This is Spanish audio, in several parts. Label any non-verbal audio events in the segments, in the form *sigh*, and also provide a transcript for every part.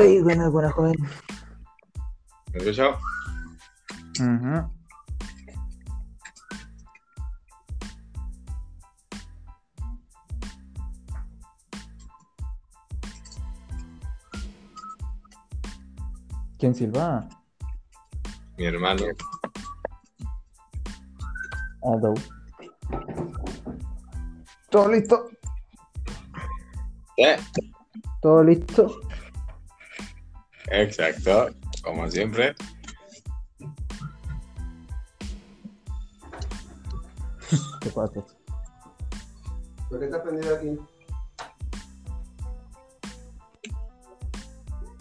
Ay, buena, buena, joven. ¿Me escuchó? Ujú. ¿Quién silba? Mi hermano. Aldo. Todo listo, ¿Eh? todo listo. Exacto, como siempre. ¿Qué pasa? ¿Por qué está prendido aquí?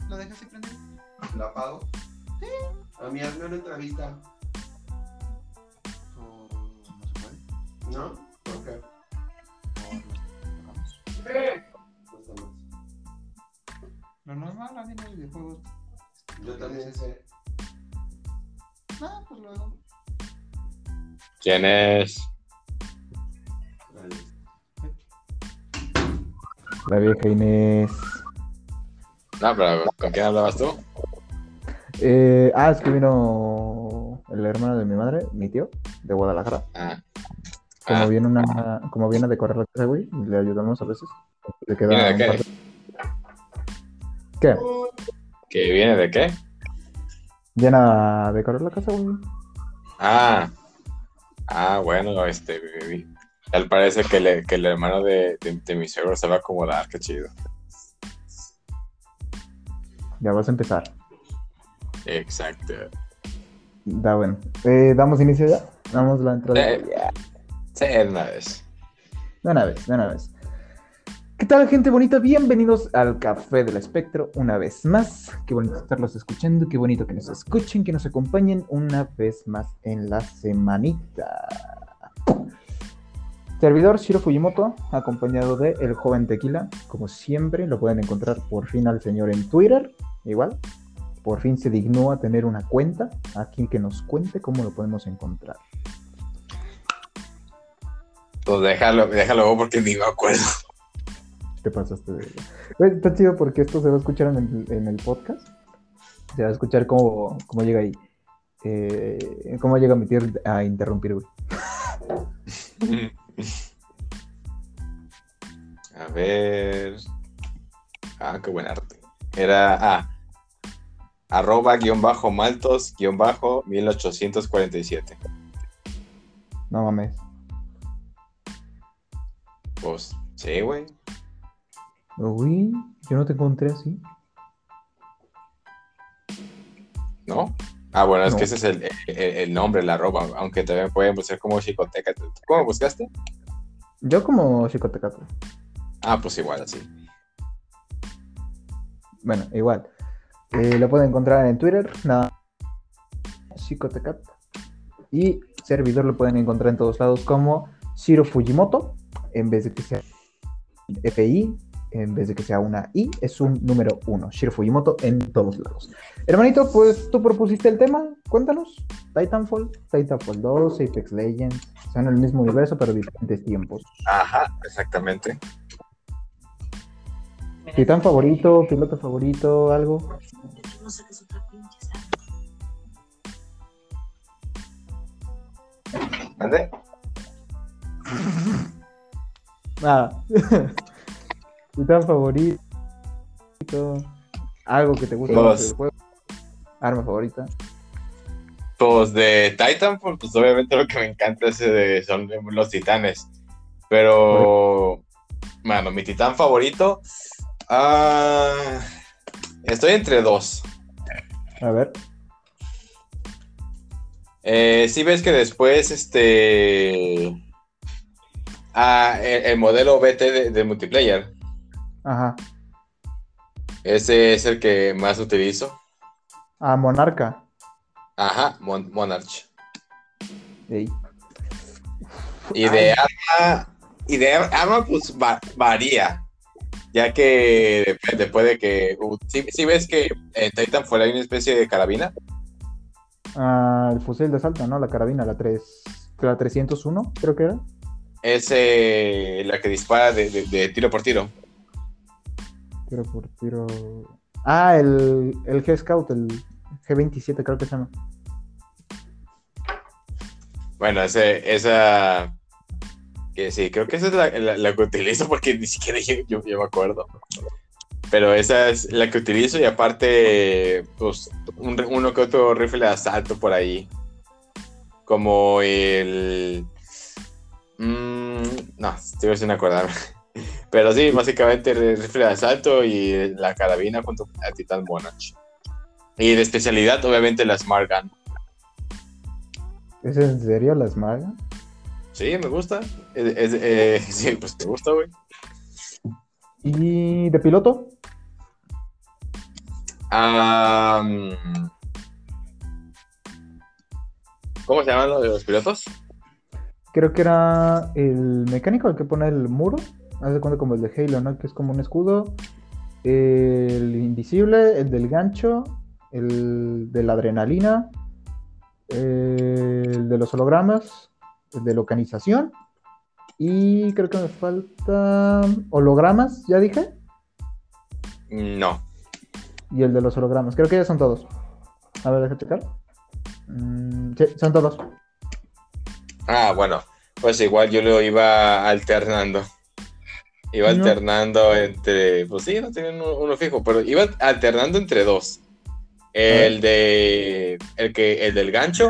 ¿Lo dejas así prendido? ¿Lo apago? Sí. A mí hazme una entrevista. ¿O no se puede? ¿No? Videojuegos. Yo también sé. Ah, pues luego. ¿Quién es? La vieja Inés. No, pero ¿con quién hablabas tú? Eh, ah, es que vino el hermano de mi madre, mi tío, de Guadalajara. Ah. Como Ah, viene una, como viene a decorar la casa, güey, le ayudamos a veces. Le queda ¿Qué? ¿Que viene de qué? ¿Viene a decorar la casa, güey? Ah. Ah, bueno, este. Tal parece que, le- que el hermano de, de, de mi suegro se va a acomodar, qué chido. Ya vas a empezar. Exacto. Da bueno. Eh, ¿Damos inicio ya? Damos la entrada. Eh, Sí, de una vez. De una vez, de una vez. ¿Qué tal, gente bonita? Bienvenidos al Café del Espectro una vez más. Qué bonito estarlos escuchando, qué bonito que nos escuchen, que nos acompañen una vez más en la semanita. Servidor Shiro Fujimoto, acompañado de El Joven Tequila. Como siempre, lo pueden encontrar por fin al señor en Twitter. Igual, por fin se dignó a tener una cuenta. Aquí que nos cuente cómo lo podemos encontrar. Pues déjalo, déjalo porque ni me acuerdo. Te pasaste de... Está chido porque esto se va a escuchar en el, en el podcast. Se va a escuchar cómo, cómo llega ahí. Eh, cómo llega mi tío a interrumpir, güey. *laughs* A ver. Ah, qué buen arte. Era. Ah. Arroba guion bajo maltos guion bajo 1847. No mames. Pues, sí, güey. Uy, yo no te encontré así. ¿No? Ah, bueno, es No. que ese es el, el- el nombre, la arroba. Aunque también pueden buscar como chicoteca. ¿Cómo buscaste? Yo como Chicotecato. Ah, pues igual, así. Bueno, igual. Eh, lo pueden encontrar en Twitter, nada. Chicotecat. Y servidor lo pueden encontrar en todos lados como Shiro Fujimoto. En vez de que sea FI, en vez de que sea una I, es un número uno. Shiro Fujimoto en todos lados. Hermanito, pues tú propusiste el tema. Cuéntanos. Titanfall, Titanfall 2, Apex Legends. Son el mismo universo, pero diferentes tiempos. Ajá, exactamente. Titán favorito, piloto favorito, algo. No saques *laughs* *laughs* Titán favorito. Algo que te guste Pues- del juego. Arma favorita. Pues de Titanfall, pues obviamente lo que me encanta es, eh, son los titanes. Pero, mano, mi titán favorito. ah, estoy entre dos. A ver. Eh, si ves que después, este. Ah, el, el modelo BT de, de multiplayer. Ajá. Ese es el que más utilizo. Ah, Monarca. Ajá, Mon- Monarch. Ey. Y de arma, y de ar- arma, pues va- varía. Ya que depende, puede que. si, ves que en Titanfall hay una especie de carabina, Ah, el fusil de asalto, ¿no? La carabina, la 3. La 301, creo que era. es eh, la que dispara de, de- de tiro por tiro. Tiro por tiro. Ah, el, el G-Scout, el G27 creo que se llama. Bueno, ese, esa. Que sí, creo que esa es la, la- que utilizo porque ni siquiera yo, yo- me acuerdo. Pero esa es la que utilizo y aparte, pues, un, uno que otro rifle de asalto por ahí. Como el. mm, no, estoy sin acordarme. Pero sí, básicamente el rifle de asalto y la carabina junto a Titan Monarch. Y de especialidad, obviamente, la Smart Gun. ¿Es en serio la Smart? Sí, me gusta. Es- es- eh, *laughs* sí, pues te gusta, güey. ¿Y de piloto? ¿Cómo se llaman los, los pilotos? Creo que era el mecánico el que pone el muro. Hace cuenta como el de Halo, ¿no? Que es como un escudo. El invisible, el del gancho, el de la adrenalina, el de los hologramas, el de localización. Y creo que me falta hologramas, ya dije. No. Y el de los hologramas. Creo que ya son todos. A ver, deja checar. Mm, sí, son todos. Ah, bueno. Pues igual yo lo iba alternando. Iba No. alternando entre. Pues sí, no tenía uno, uno fijo, pero iba alternando entre dos. El de. El que. El del gancho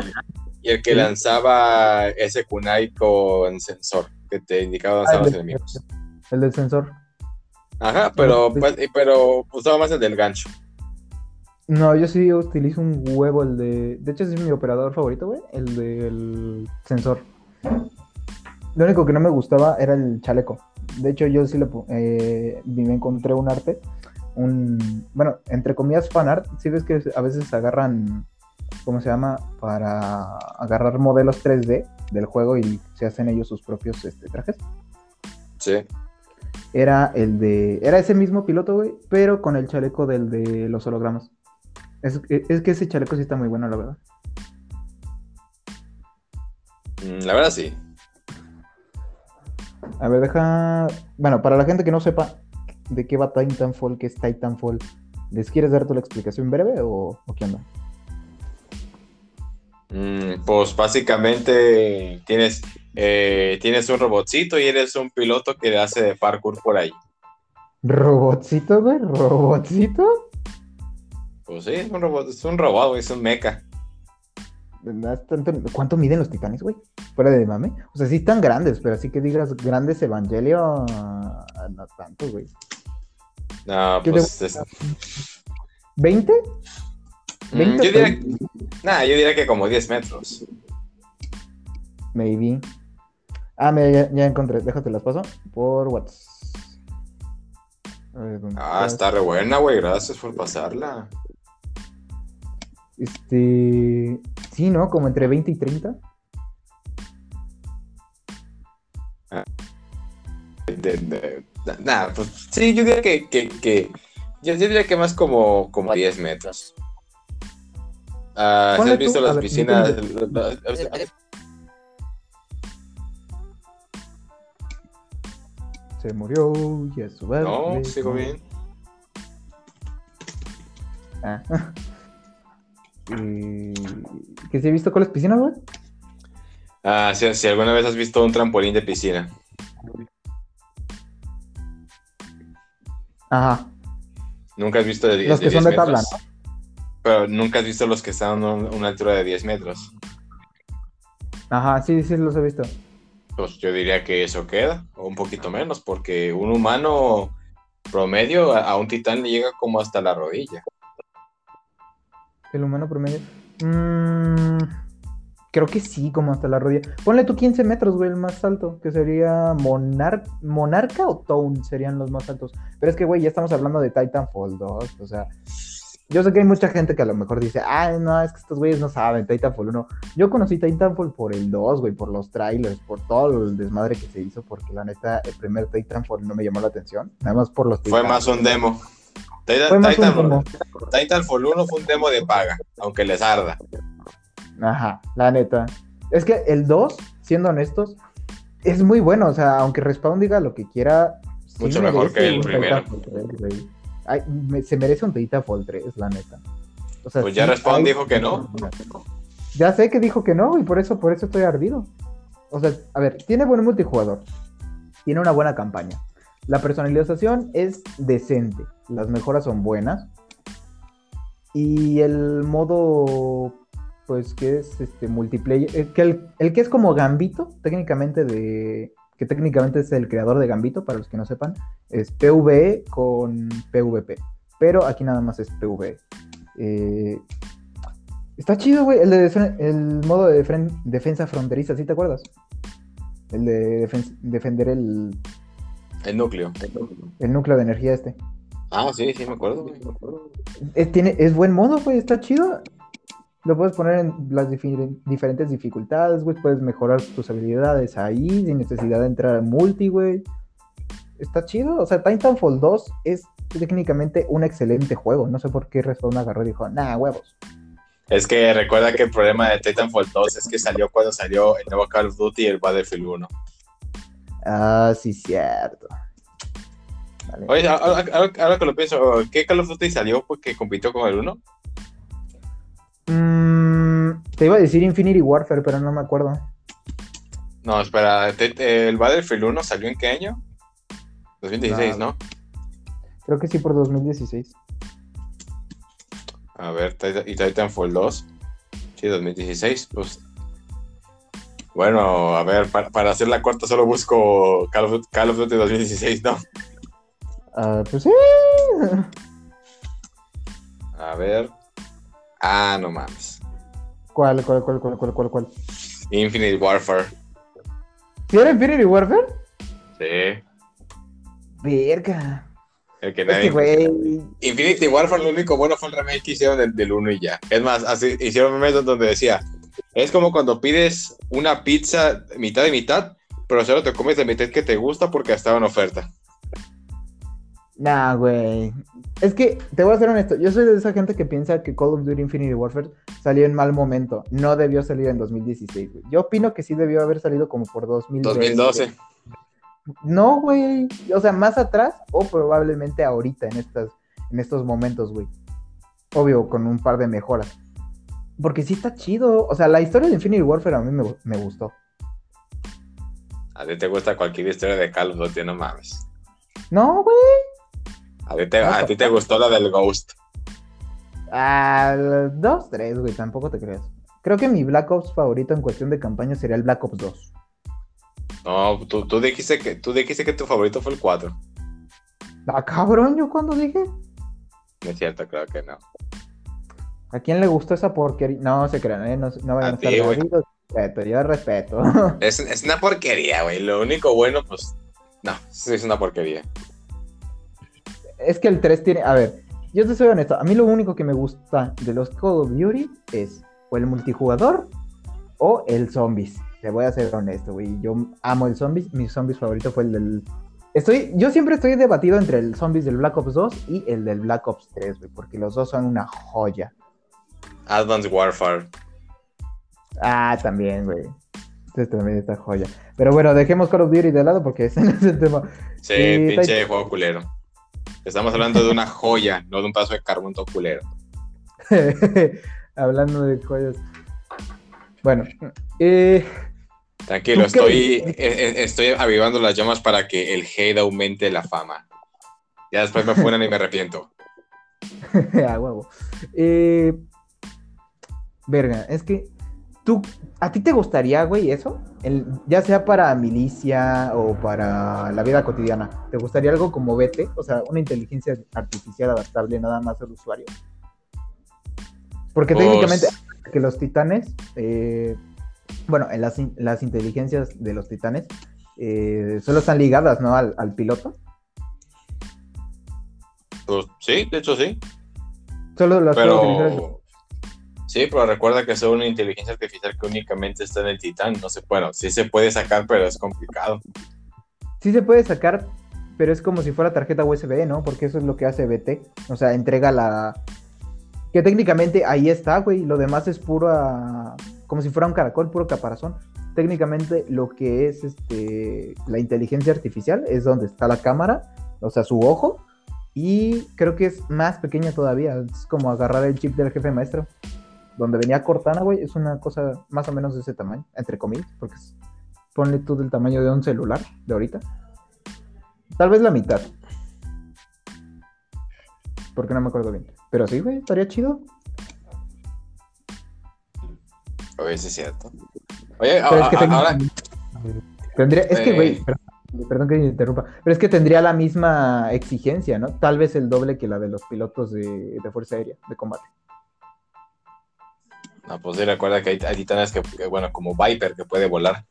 y el que lanzaba ese kunai con sensor que te indicaba Ah, los enemigos. el del sensor. Ajá, pero, Sí. pues, pero usaba más el del gancho. No, yo sí utilizo un huevo, el de. De hecho, ese es mi operador favorito, güey. El del sensor. Lo único que no me gustaba era el chaleco. De hecho, yo sí le eh, me encontré un arte. Un. Bueno, entre comillas, fan art. Sí ves que a veces agarran. ¿Cómo se llama? Para agarrar modelos 3D del juego y se hacen ellos sus propios este, trajes. Sí. Era el de. Era ese mismo piloto, güey, pero con el chaleco del de los hologramas. Es, es que ese chaleco sí está muy bueno, la verdad. Mm, La verdad sí. A ver, deja. Bueno, para la gente que no sepa de qué va Titanfall, qué es Titanfall, ¿les quieres dar tú la explicación breve o, o qué onda? Mm, pues básicamente tienes, eh, tienes un robotcito y eres un piloto que hace de parkour por ahí. ¿Robotcito, güey? ¿Robotcito? Pues sí, es un robot, es un robot, es un mecha. ¿Cuánto miden los titanes, güey? Fuera de mame. O sea, sí están grandes, pero así que digas grandes Evangelio, ah, no tanto, güey. No, ¿Qué pues es- ¿20? Mm, 20 yo diría, nah, yo diría que como 10 metros. Maybe. Ah, mira, ya, ya encontré. Déjate las paso por WhatsApp. A ver, ¿dónde Ah, está re buena, güey, gracias por pasarla. Este. Sí, ¿no? Como entre 20 y 30. De- de- nah, pues sí, yo diría que, que, que- yo, yo diría que más como, como 10 metros. Ah, ¿sí Ponle has visto tú, las ver, piscinas? Se murió y a su vez. No, sigo bien. Ah. *laughs* Y- ¿Que si he visto cuáles piscinas, güey? Ah, si, si alguna vez has visto un trampolín de piscina. Ajá. Nunca has visto de, die- Los que son 10 de tabla, metros. Pero nunca has visto los que están a un- una altura de 10 metros. Ajá, sí, sí, los he visto. Pues yo diría que eso queda, o un poquito menos, porque un humano promedio a, a un titán le llega como hasta la rodilla. El humano promedio. Mm, creo que sí, como hasta la rodilla. Ponle tú 15 metros, güey, el más alto, que sería Monar Monarca o Tone serían los más altos. Pero es que, güey, ya estamos hablando de Titanfall 2, o sea. Yo sé que hay mucha gente que a lo mejor dice, ah, no, es que estos güeyes no saben, Titanfall 1. Yo conocí Titanfall por el 2, güey, por los trailers, por todo el desmadre que se hizo, porque la neta, el primer Titanfall no me llamó la atención, nada más por los Fue más un demo. Titan- Titanfall- demo. Titanfall 1 fue un demo de paga, aunque les arda. Ajá, la neta. Es que el 2, siendo honestos, es muy bueno. O sea, aunque Respawn diga lo que quiera. sí Mucho mejor que el primero. Titanfall 3, güey. Ay, me- se merece un Titanfall 3, la neta. O sea, Pues ya sí Respawn hay- dijo que no. Ya sé que dijo que no, y por eso, por eso estoy ardido. O sea, a ver, tiene buen multijugador. Tiene una buena campaña. La personalización es decente. Las mejoras son buenas. Y el modo, pues, que es este multiplayer. eh, que el, el que es como Gambito, técnicamente de. Que técnicamente es el creador de Gambito, para los que no sepan. Es PvE con PvP. Pero aquí nada más es PvE. Eh, Está chido, güey. El, el modo de defen- defensa fronteriza, ¿sí te acuerdas? El de defen- defender el, El núcleo. el núcleo de energía este. Ah, sí, sí, me acuerdo. Es, tiene, es buen modo, güey. Está chido. Lo puedes poner en las difi- diferentes dificultades, güey. Puedes mejorar tus habilidades ahí sin necesidad de entrar a multi, güey. Está chido. O sea, Titanfall 2 es técnicamente un excelente juego. No sé por qué Respawn agarró y dijo, nah, huevos. Es que recuerda que el problema de Titanfall 2 es que salió cuando salió el nuevo Call of Duty y el Battlefield 1. Ah, sí, cierto. Vale. Oye, ahora, ahora- ahora que lo pienso, ¿qué Call of Duty salió porque compitió con el 1? Mm, te iba a decir Infinity Warfare, pero no me acuerdo. No, espera, ¿el Battlefield 1 salió en qué año? 2016, ¿no? Creo que sí por 2016. A ver, y Titanfall 2. Sí, 2016, pues. Bueno, a ver, para, para hacer la corta solo busco Call of, Call of Duty 2016, ¿no? Ah, pues sí. A ver. Ah, no mames. ¿Cuál, cuál, cuál, cuál, cuál, cuál, cuál? Infinite Warfare. ¿Sí era Infinity Warfare? Sí. Verga. El que Es nadie. que. Infinity Warfare, lo único bueno fue el remake que hicieron del, del 1 y ya. Es más, así hicieron memes donde decía: Es como cuando pides una pizza mitad de mitad, pero solo te comes la mitad que te gusta porque estaba en oferta. Nah, güey. Es que, te voy a ser honesto, yo soy de esa gente que piensa que Call of Duty Infinity Warfare salió en mal momento. No debió salir en 2016, güey. Yo opino que sí debió haber salido como por 2020. 2012. No, güey. O sea, más atrás o probablemente ahorita en estas, en estos momentos, güey. Obvio, con un par de mejoras. Porque sí está chido. O sea, la historia de Infinity Warfare a mí me, me gustó. A ti te gusta cualquier historia de Call of Duty, no mames. No, güey. A ti te, a ti te gustó la del Ghost. Ah, dos, tres, güey. Tampoco te creas. Creo que mi Black Ops favorito en cuestión de campaña sería el Black Ops 2. No, tú, tú, dijiste que, tú dijiste que tu favorito fue el 4. Ah, cabrón, ¿yo cuando dije? No es cierto, creo que no. ¿A quién le gustó esa porquería? No se crean, ¿eh? No, no vayan A a estar ti, jodidos. Respeto, yo respeto. *laughs* Es, es una porquería, güey. Lo único bueno, pues. No, sí es una porquería. Es que el 3 tiene. A ver, yo te soy honesto. A mí lo único que me gusta de los Call of Duty es o el multijugador o el zombies. Te voy a ser honesto, güey. Yo amo el zombies. Mi zombies favorito fue el del. Estoy, yo siempre estoy debatido entre el zombies del Black Ops 2 y el del Black Ops 3, güey, porque los dos son una joya. Advanced Warfare. Ah, también, güey. Este también está joya. Pero bueno, dejemos Call of Duty de lado porque ese *laughs* no es el tema. Sí, pinche está- juego culero. Estamos hablando de una joya, no de un paso de carbón todo culero. *laughs* Hablando de joyas. Bueno, eh, Tranquilo, ¿Tú qué- estoy, eh, eh, estoy avivando las llamas para que el hate aumente la fama. Ya después me fueran y me arrepiento. *laughs* a huevo. Eh, verga, es que tú, ¿a ti te gustaría, güey, eso? El, ya sea para milicia o para la vida cotidiana. ¿Te gustaría algo como BT? O sea, una inteligencia artificial adaptable nada más al usuario. Porque Pues- técnicamente que los titanes, eh, bueno, en las, las inteligencias de los titanes eh, solo están ligadas, ¿no? Al, al piloto. Pues, sí, de hecho sí. Solo las Pero. Sí, pero recuerda que es una inteligencia artificial que únicamente está en el titán. No sé, bueno, sí se puede sacar, pero es complicado. Sí se puede sacar, pero es como si fuera tarjeta USB, ¿no? Porque eso es lo que hace BT. O sea, entrega la... Que técnicamente ahí está, güey. Lo demás es pura... Como si fuera un caracol, puro caparazón. Técnicamente lo que es este la inteligencia artificial es donde está la cámara, o sea, su ojo. Y creo que es más pequeña todavía. Es como agarrar el chip del jefe maestro. Donde venía Cortana, güey. Es una cosa más o menos de ese tamaño. Entre comillas. Porque es- ponle tú del tamaño de un celular de ahorita. Tal vez la mitad. Porque no me acuerdo bien. Pero sí, güey, estaría chido. Oye, sí es cierto. Oye, Pero a- es que tengo- ahora, Tendría, es que, Eh. güey, perdón, perdón que me interrumpa, pero es que tendría la misma exigencia, ¿no? Tal vez el doble que la de los pilotos de, de Fuerza Aérea, de combate. No, pues sí, recuerda que hay, hay titanes que, que, bueno, como Viper, que puede volar.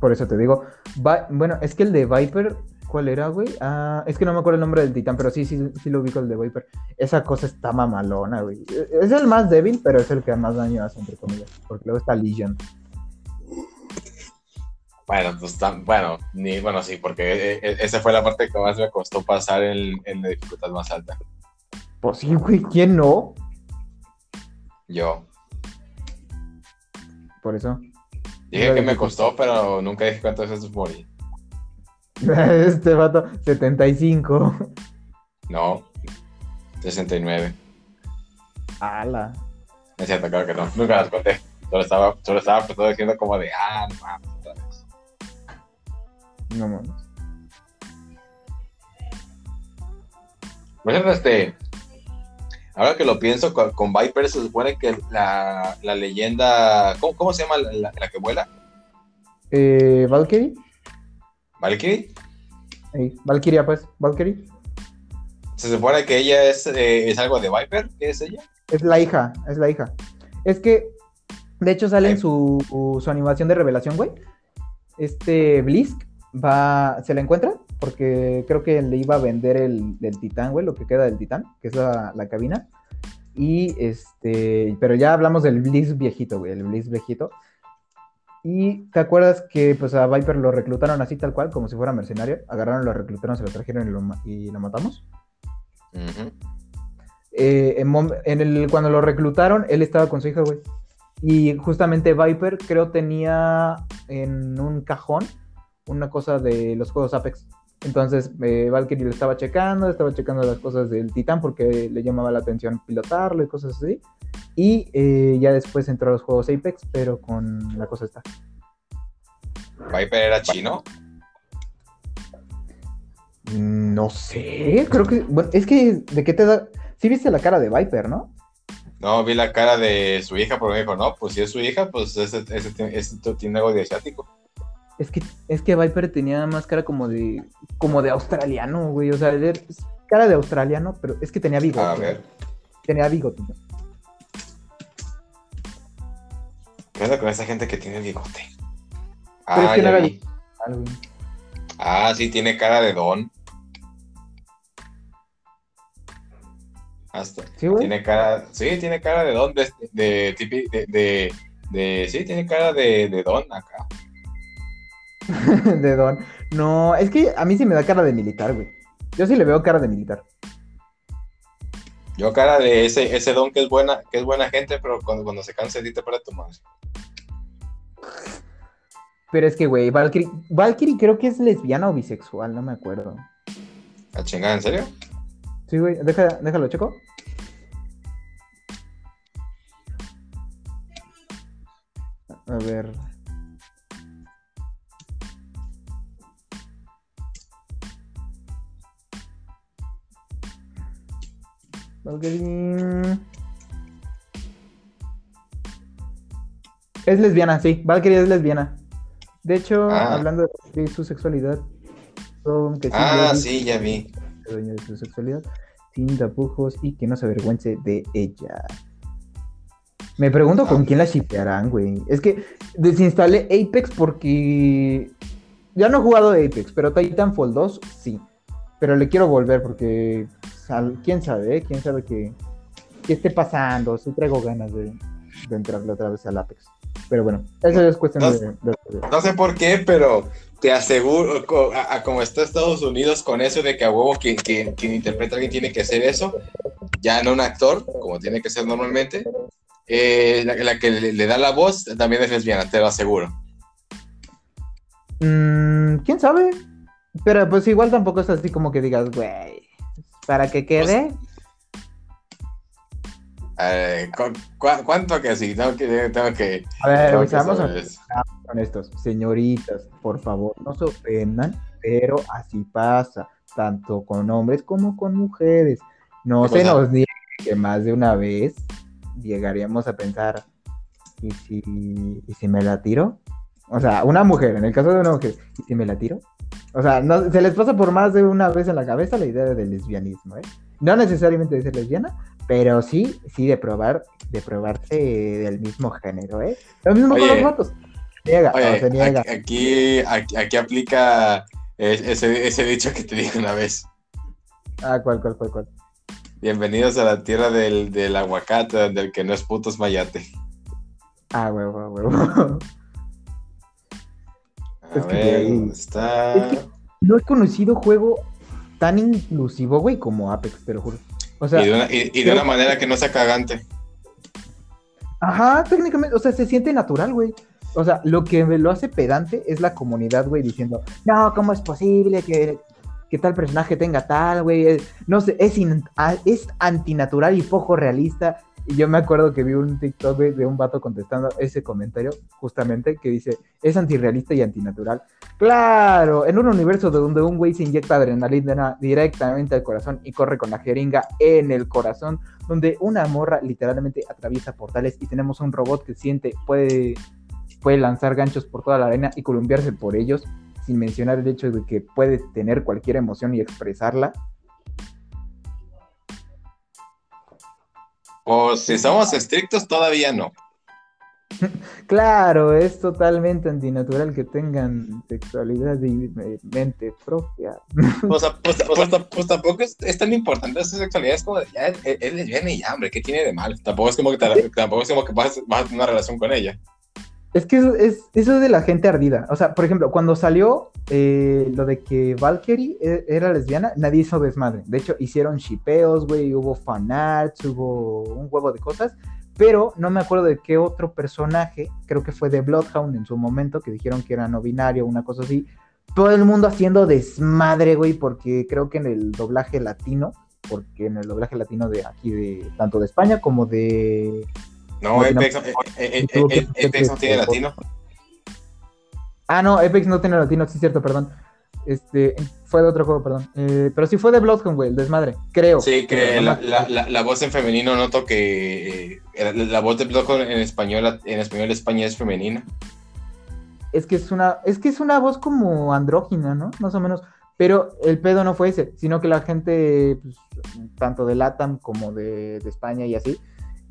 Por eso te digo. Va- bueno, es que el de Viper, ¿cuál era, güey? Ah, es que no me acuerdo el nombre del titán, pero sí, sí, sí lo ubico el de Viper. Esa cosa está mamalona, güey. Es el más débil, pero es el que más daño hace, entre comillas. Porque luego está Legion. Bueno, pues tan, bueno, ni, bueno, sí, porque eh, eh, esa fue la parte que más me costó pasar en, en la dificultad más alta. Pues sí, güey, ¿quién no? Yo. Por eso. Dije que me costó, pero nunca dije cuántas veces morí. *laughs* Este vato, 75. No. 69. Ala. Es cierto, claro que no. Nunca las conté. Solo estaba, solo estaba pues, todo diciendo como de, ah, no mames, otra vez. No mames. Por ejemplo, este. Ahora que lo pienso, con, con Viper se supone que la, la leyenda. ¿cómo, cómo se llama la, la- la que vuela? Eh, Valkyrie. ¿Valkyrie? Valkyria, pues. Valkyrie. Se supone que ella es, eh, es algo de Viper. ¿Qué es ella? Es la hija, es la hija. Es que, de hecho, sale en su, su animación de revelación, güey. Este Blisk va, se la encuentra porque creo que le iba a vender el, el titán, güey, lo que queda del titán, que es la, la cabina. Y este, pero ya hablamos del Blisk viejito, güey, el Blisk viejito. Y te acuerdas que pues a Viper lo reclutaron así tal cual, como si fuera mercenario. Agarraron, lo reclutaron, se lo trajeron y lo, y lo matamos. Eh, en, mom- en el, cuando lo reclutaron, él estaba con su hija, güey. Y justamente Viper, creo, tenía en un cajón una cosa de los juegos Apex. Entonces, eh, Valkyrie lo estaba checando, estaba checando las cosas del Titán porque le llamaba la atención pilotarlo y cosas así. Y eh, ya después entró a los juegos Apex, pero con la cosa esta. Viper era chino. No sé, creo que. Bueno, es que, ¿de qué te da? Sí viste la cara de Viper, ¿no? No, vi la cara de su hija, pero me dijo, no, pues si es su hija, pues ese, ese, tiene- ese tiene algo de asiático. Es que, es que Viper tenía más cara como de. como de australiano, güey. O sea, era- es cara de australiano, pero es que tenía bigote. A ver, Tenía bigote. ¿qué onda con esa gente que tiene bigote? Pero es Ah, que no ya era vi. Algo. Ah, sí, tiene cara de don. Hasta. Sí, güey. Tiene cara, sí, tiene cara de don, de, de, de, de, de- sí, tiene cara de, de don acá. *laughs* de Don. No, es que a mí sí me da cara de militar, güey. Yo sí le veo cara de militar. Yo cara de ese, ese don que es buena, que es buena gente, pero cuando, cuando se cansa, dite para tu madre. Pero es que, güey, Valkyrie, Valkyrie creo que es lesbiana o bisexual, no me acuerdo. ¿A chingada, en serio? Sí, güey, deja, déjalo, checo. A ver. Valkyrie. Es lesbiana, sí. Valkyrie es lesbiana. De hecho, Ah. hablando de su sexualidad, sí, Ah, sí, ya vi. de su sexualidad, sin tapujos y que no se avergüence de ella. Me pregunto con Ah. quién la shipearán, güey. Es que desinstalé Apex porque ya no he jugado Apex, pero Titanfall 2 sí. Pero le quiero volver porque quién sabe, eh? quién sabe qué, qué esté pasando. Sí traigo ganas de, de entrarle otra vez al Apex. Pero bueno, eso es cuestión No- de, de- No sé por qué, pero te aseguro, co- a, a como está Estados Unidos con eso de que a huevo quien, quien, quien interpreta a alguien tiene que hacer eso, ya no un actor, como tiene que ser normalmente, eh, la, la que le, le da la voz también es lesbiana, te lo aseguro. Mm, ¿Quién sabe? Pero pues igual tampoco es así como que digas, güey, para que quede. Eh, ¿cu- cu- ¿Cuánto que sí? Tengo que. Tengo que, A ver, tengo que. Señoritas, por favor, no se ofendan, pero así pasa, tanto con hombres como con mujeres. No ¿Qué se pasa? nos niegue que más de una vez llegaríamos a pensar, ¿y si, ¿y si me la tiro? O sea, una mujer, en el caso de una mujer, ¿y si me la tiro? O sea, no, se les pasa por más de una vez en la cabeza la idea del lesbianismo, ¿eh? No necesariamente de ser lesbiana, pero sí, sí de probar, de probarse del mismo género, ¿eh? Lo mismo con Oye. los vatos. Se niega, no, Oye, se niega. aquí, aquí, aquí aplica es- ese, ese dicho que te dije una vez. Ah, ¿cuál, cuál, cuál, cuál? Bienvenidos a la tierra del, del aguacate, donde el que no es puto es mayate. Ah, huevo, huevo. *laughs* A Es que ver, de ahí- ¿dónde está? Es que- No he conocido juego tan inclusivo, güey, como Apex, te lo juro. O sea, y de una, y- y de una manera que no sea cagante. Ajá, técnicamente, o sea, se siente natural, güey. O sea, lo que me lo hace pedante es la comunidad, güey, diciendo, no, ¿cómo es posible que, que tal personaje tenga tal, güey? No sé, es, in- es antinatural y poco realista. Y yo me acuerdo que vi un TikTok de un vato contestando ese comentario, justamente, que dice, es antirrealista y antinatural. Claro, en un universo donde un güey se inyecta adrenalina directamente al corazón y corre con la jeringa en el corazón, donde una morra literalmente atraviesa portales y tenemos un robot que siente, puede, puede lanzar ganchos por toda la arena y columpiarse por ellos, sin mencionar el hecho de que puede tener cualquier emoción y expresarla. O si somos estrictos, todavía no. *laughs* Claro, es totalmente antinatural que tengan sexualidad y eh, mente propia. O sea, pues, pues, *laughs* pues tampoco es, es tan importante esa sexualidad, es como, de, ya, es, es lesbiana y ya, hombre, ¿qué tiene de mal? Tampoco es como que, te- *laughs* tampoco es como que vas, vas a tener una relación con ella. Es que eso es, eso es de la gente ardida. O sea, por ejemplo, cuando salió eh, lo de que Valkyrie e- era lesbiana, nadie hizo desmadre. De hecho, hicieron shipeos, güey, hubo fanarts, hubo un huevo de cosas. Pero no me acuerdo de qué otro personaje, creo que fue de Bloodhound en su momento, que dijeron que era no binario, una cosa así. Todo el mundo haciendo desmadre, güey, porque creo que en el doblaje latino, porque en el doblaje latino de aquí, de tanto de España como de No, No, Apex, no. eh, eh, eh, Apex no tiene latino. Ah, no, Apex no tiene latino, sí, cierto, perdón. Este, fue de otro juego, perdón. Eh, pero sí fue de Bloodhound, güey, el desmadre, creo. Sí, que no la, la, la, la voz en femenino noto que eh, la, la voz de Bloodhound en español, en español de España es femenina. Es que es una, es que es una voz como andrógina, ¿no? Más o menos. Pero el pedo no fue ese, sino que la gente, pues, tanto de LATAM como de, de España y así,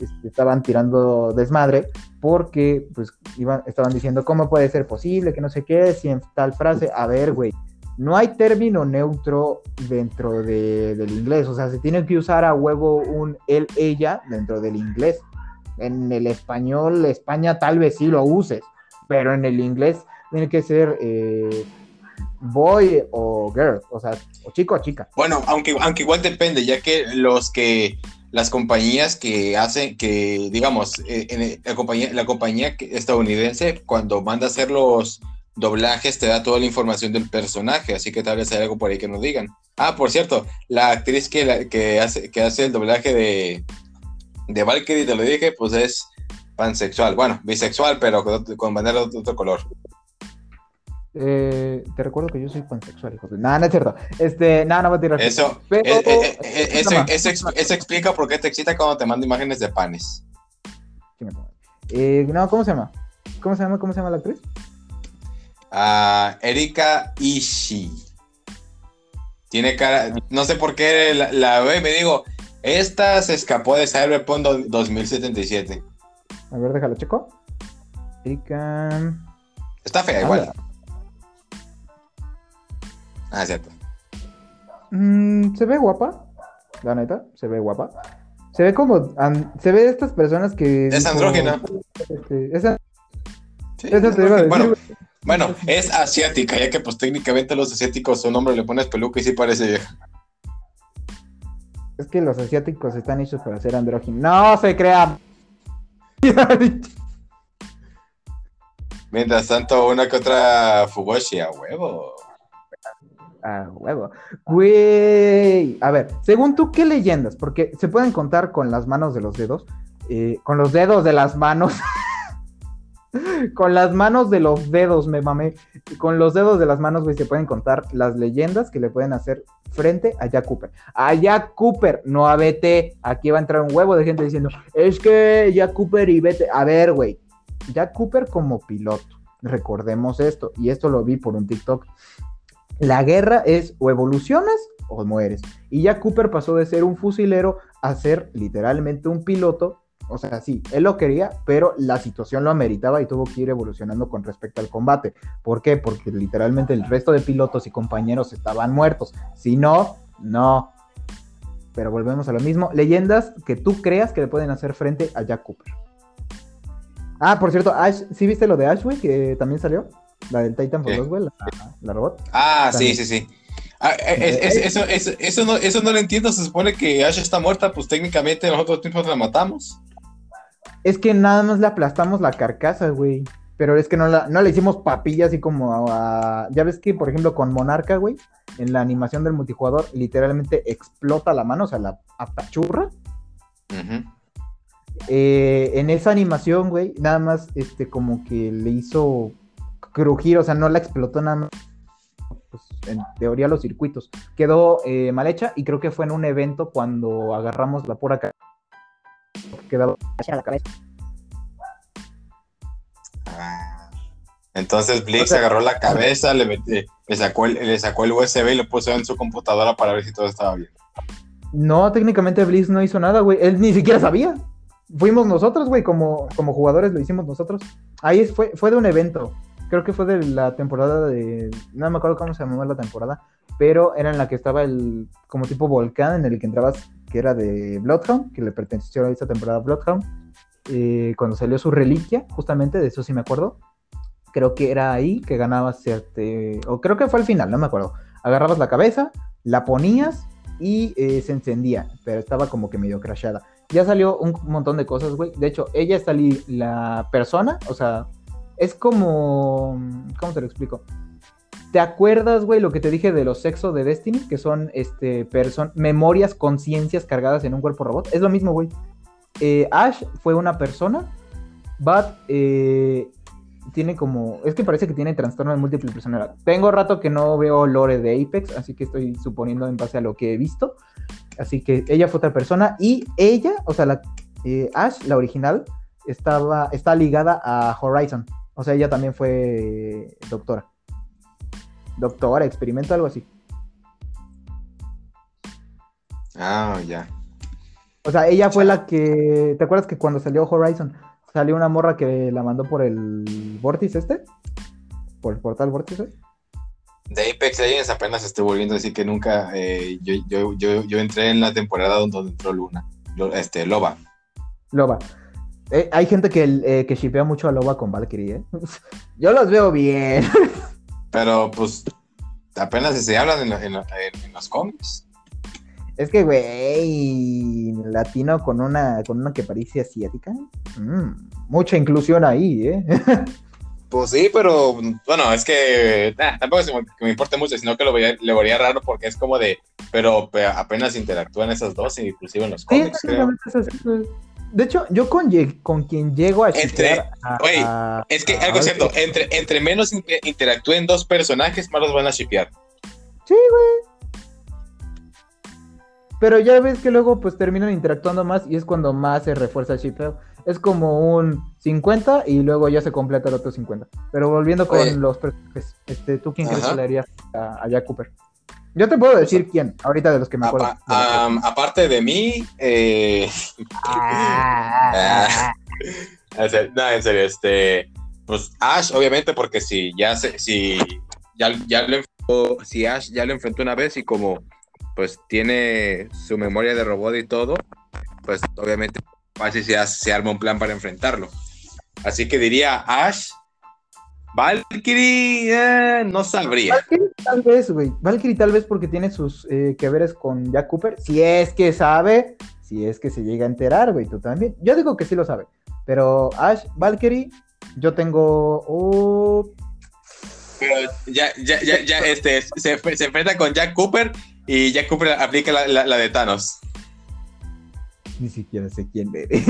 este, estaban tirando desmadre porque, pues, iban, estaban diciendo, ¿cómo puede ser posible? Que no sé qué, si en tal frase, a ver, güey, no hay término neutro dentro de- del inglés, o sea, se tiene que usar a huevo un él, ella dentro del inglés. En el español, España tal vez sí lo uses, pero en el inglés tiene que ser eh, boy o girl, o sea, o chico o chica. Bueno, aunque, aunque igual depende, ya que los que las compañías que hacen, que digamos, eh, la compañía, la compañía estadounidense, cuando manda a hacer los doblajes, te da toda la información del personaje, así que tal vez hay algo por ahí que nos digan. Ah, por cierto, la actriz que, que, hace, que hace el doblaje de, de Valkyrie, te lo dije, pues es pansexual, bueno, bisexual, pero con, con de otro color. Eh, te recuerdo que yo soy pansexual, hijo de... No, no es cierto. Este, no, no voy a tirar. Eso, Pero- eh, eh, eso, eso ex- eso explica por qué te excita cuando te mando imágenes de panes. No, ¿cómo se llama? ¿Cómo se llama? ¿Cómo se llama la actriz? a Erika Ishii. Tiene cara, no sé por qué la, la veo y me digo, esta se escapó de Cyberpunk do- 2077. A ver, déjalo, checo. Erika. Está fea igual. Ah, cierto. Mm, se ve guapa. La neta, se ve guapa. Se ve como. an- se ve de estas personas que. Es andrógina. Este, esa- Sí, Eso te iba a decir, bueno, bueno, es asiática, ya que pues técnicamente los asiáticos su nombre le pones peluca y sí parece vieja. Es que los asiáticos están hechos para ser andróginos. No se crean. Mientras tanto, una que otra Fugoshi a huevo. Ah, huevo. Güey. A ver, según tú, ¿qué leyendas? Porque se pueden contar con las manos de los dedos. eh, con los dedos de las manos. *laughs* con las manos de los dedos, me mamé. Con los dedos de las manos, güey, se pueden contar las leyendas que le pueden hacer frente a Jack Cooper. A Jack Cooper, no a BT. Aquí va a entrar un huevo de gente diciendo, es que Jack Cooper y BT. A ver, güey. Jack Cooper como piloto. Recordemos esto. Y esto lo vi por un TikTok. La guerra es o evolucionas o mueres. Y Jack Cooper pasó de ser un fusilero a ser literalmente un piloto. O sea, sí, él lo quería, pero la situación lo ameritaba y tuvo que ir evolucionando con respecto al combate. ¿Por qué? Porque literalmente el resto de pilotos y compañeros estaban muertos. Si no, no. Pero volvemos a lo mismo. Leyendas que tú creas que le pueden hacer frente a Jack Cooper. Ah, por cierto, ¿sí viste lo de Ash, güey? Que también salió. La del Titan ¿Qué? for güey, la, la robot. Ah, sí, También. sí, sí. Ah, eh, eh, es- eso, eso, eso, no, eso no lo entiendo. Se supone que Ash está muerta, pues técnicamente nosotros mismos la matamos. Es que nada más le aplastamos la carcasa, güey. Pero es que no, la, no le hicimos papilla así como a, Ya ves que, por ejemplo, con Monarca, güey, en la animación del multijugador, literalmente explota la mano, o sea, la apachurra. Eh, en esa animación, güey, nada más, este, como que le hizo crujir, o sea, no la explotó nada más. Pues, en teoría los circuitos. Quedó eh, mal hecha y creo que fue en un evento cuando agarramos la pura ca- Quedaba a la cabeza. Ah. Entonces Blix O sea- agarró la cabeza, le, meti- le, sacó el, le sacó el USB y lo puso en su computadora para ver si todo estaba bien. No, técnicamente Blizz no hizo nada, güey. Él ni siquiera sabía. Fuimos nosotros, güey, como, como jugadores lo hicimos nosotros. Ahí fue, fue de un evento. Creo que fue de la temporada de. No me acuerdo cómo se llamaba la temporada. Pero era en la que estaba el. como tipo volcán en el que entrabas, que era de Bloodhound, que le perteneció a esa temporada Bloodhound. eh, cuando salió su reliquia, justamente, de eso sí me acuerdo. Creo que era ahí que ganabas. este, o creo que fue al final, no me acuerdo. Agarrabas la cabeza, la ponías y eh, se encendía, pero estaba como que medio crashada. Ya salió un montón de cosas, güey. De hecho, ella li- la persona, o sea, es como. ¿Cómo te lo explico? ¿Te acuerdas, güey, lo que te dije de los sexos de Destiny? Que son este, person memorias, conciencias cargadas en un cuerpo robot. Es lo mismo, güey. Eh, Ash fue una persona, but eh, tiene como. Es que parece que tiene trastorno de múltiple personalidad. Tengo rato que no veo lore de Apex, así que estoy suponiendo en base a lo que he visto. Así que ella fue otra persona y ella, o sea, la, eh, Ash, la original, estaba, está ligada a Horizon. O sea, ella también fue doctora. Doctora, experimento, algo así. Ah, ya. O sea, ella fue la que. ¿Te acuerdas que cuando salió Horizon salió una morra que la mandó por el vórtice este? Por el portal vórtice. De Apex Legends apenas estoy volviendo a decir que nunca. eh, yo, yo, yo, yo entré en la temporada donde entró Luna. Este, Loba. Loba. Eh, hay gente que, eh, que shipea mucho a Loba con Valkyrie, ¿eh? *laughs* Yo los veo bien. *laughs* Pero pues apenas se hablan en, en en- en los cómics. Es que, güey, latino con una, con una que parece asiática. Mm, mucha inclusión ahí, ¿eh? *laughs* Pues sí, pero bueno, es que nah, tampoco es que me, importe mucho, sino que lo veía, le vería raro porque es como de, pero pe- apenas interactúan esas dos, inclusive en los Sí, cómics, creo. es. De hecho, yo con, con quien llego a Entre- a- a- Es que a algo es cierto, entre, entre menos inter- interactúen dos personajes, más los van a shipear. Sí, güey. Pero ya ves que luego pues terminan interactuando más y es cuando más se refuerza el shipeo. Es como un 50 y luego ya se completa el otro 50. Pero volviendo con Oye. los personajes, este, ¿tú quién crees que le harías a, a Jack Cooper? Yo te puedo decir quién, ahorita de los que me acuerdo. Aparte de mí, eh, Ah. *laughs* Serio, no, en serio, este, pues Ash, obviamente, porque si ya se, si ya, ya lo enfrentó, si Ash ya lo enfrentó una vez y como pues tiene su memoria de robot y todo, pues obviamente fácil se, se arma un plan para enfrentarlo. Así que diría Ash, Valkyrie, eh, no sabría. Valkyrie tal vez, güey. Valkyrie tal vez porque tiene sus eh, que veres con Jack Cooper. Si es que sabe, si es que se llega a enterar, güey, tú también. Yo digo que sí lo sabe. Pero Ash, Valkyrie, yo tengo... uh, Pero ya, ya, ya, ya, este, se, se enfrenta con Jack Cooper y Jack Cooper aplica la, la- la de Thanos. Ni siquiera sé quién eres.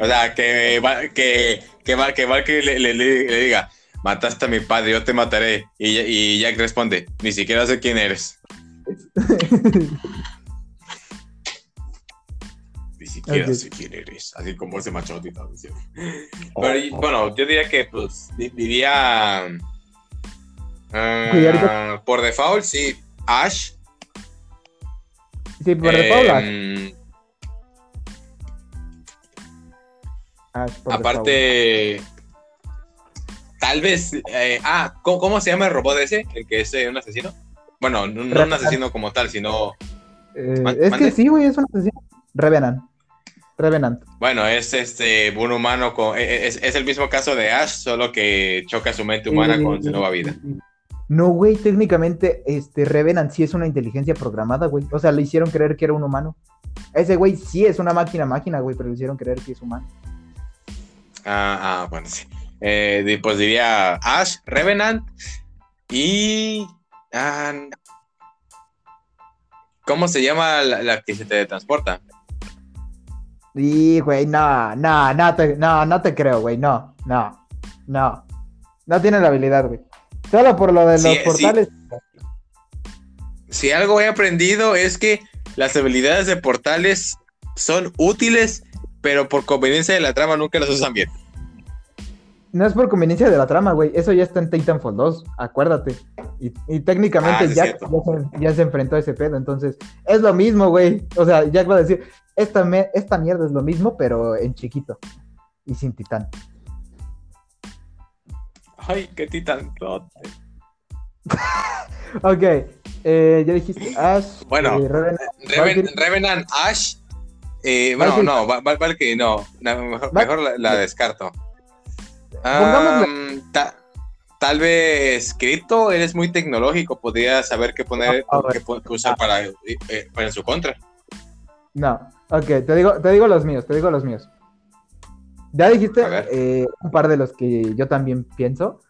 O sea, que, que, que, que Valkyrie le, le- le- le diga, mataste a mi padre, yo te mataré. Y, y Jack responde, ni siquiera sé quién eres. *laughs* Ni siquiera sé quién eres. Así como ese machote y todo. ¿sí? Pero, y- bueno, yo diría que pues di- diría... Cuidadito. por default, sí, Ash. sí, por Eh, default, Ash. Em, Ash, por aparte, tal vez... eh, ah, ¿cómo, cómo se llama el robot ese? El que es eh, un asesino. Bueno, no, no un asesino como tal, sino... Eh, man- es mande. que sí, güey, es un asesino. Revenant. Revenant. Bueno, es este un humano con. e- Es, es el mismo caso de Ash, solo que choca su mente humana Eh, con su nueva vida. No, güey, técnicamente, este, Revenant sí es una inteligencia programada, güey. O sea, le hicieron creer que era un humano. Ese güey sí es una máquina máquina, güey, pero le hicieron creer que es humano. Ah, ah, bueno, sí. Eh, pues diría Ash, Revenant y. ah, ¿Cómo se llama la, la que se teletransporta? Sí, güey, no, no, no te, no, no te creo, güey, no, no, no. No tiene la habilidad, güey. Solo por lo de los Sí, portales. Si algo he aprendido es que las habilidades de portales son útiles, pero por conveniencia de la trama nunca las usan bien. No es por conveniencia de la trama, güey. Eso ya está en Titanfall 2, acuérdate. Y, y técnicamente Ah, sí, Jack cierto. ya se, ya se enfrentó a ese pedo, entonces es lo mismo, güey. O sea, Jack va a decir, esta, me- esta mierda es lo mismo, pero en chiquito y sin titán. Ay, qué titán. *laughs* Ok, eh, ya dijiste Ash. Bueno, eh, Revenant, Reven- Valkyrie. Revenant Ash. eh, bueno, Valkyrie. no, Val- Val- Valkyrie no. mejor, la descarto. Ta- tal vez Crypto, eres muy tecnológico, podría saber qué poner, Ah, qué qué usar para, eh, eh, para en su contra. No, ok, te digo, te digo los míos, te digo los míos. Ya dijiste eh, un par de los que yo también pienso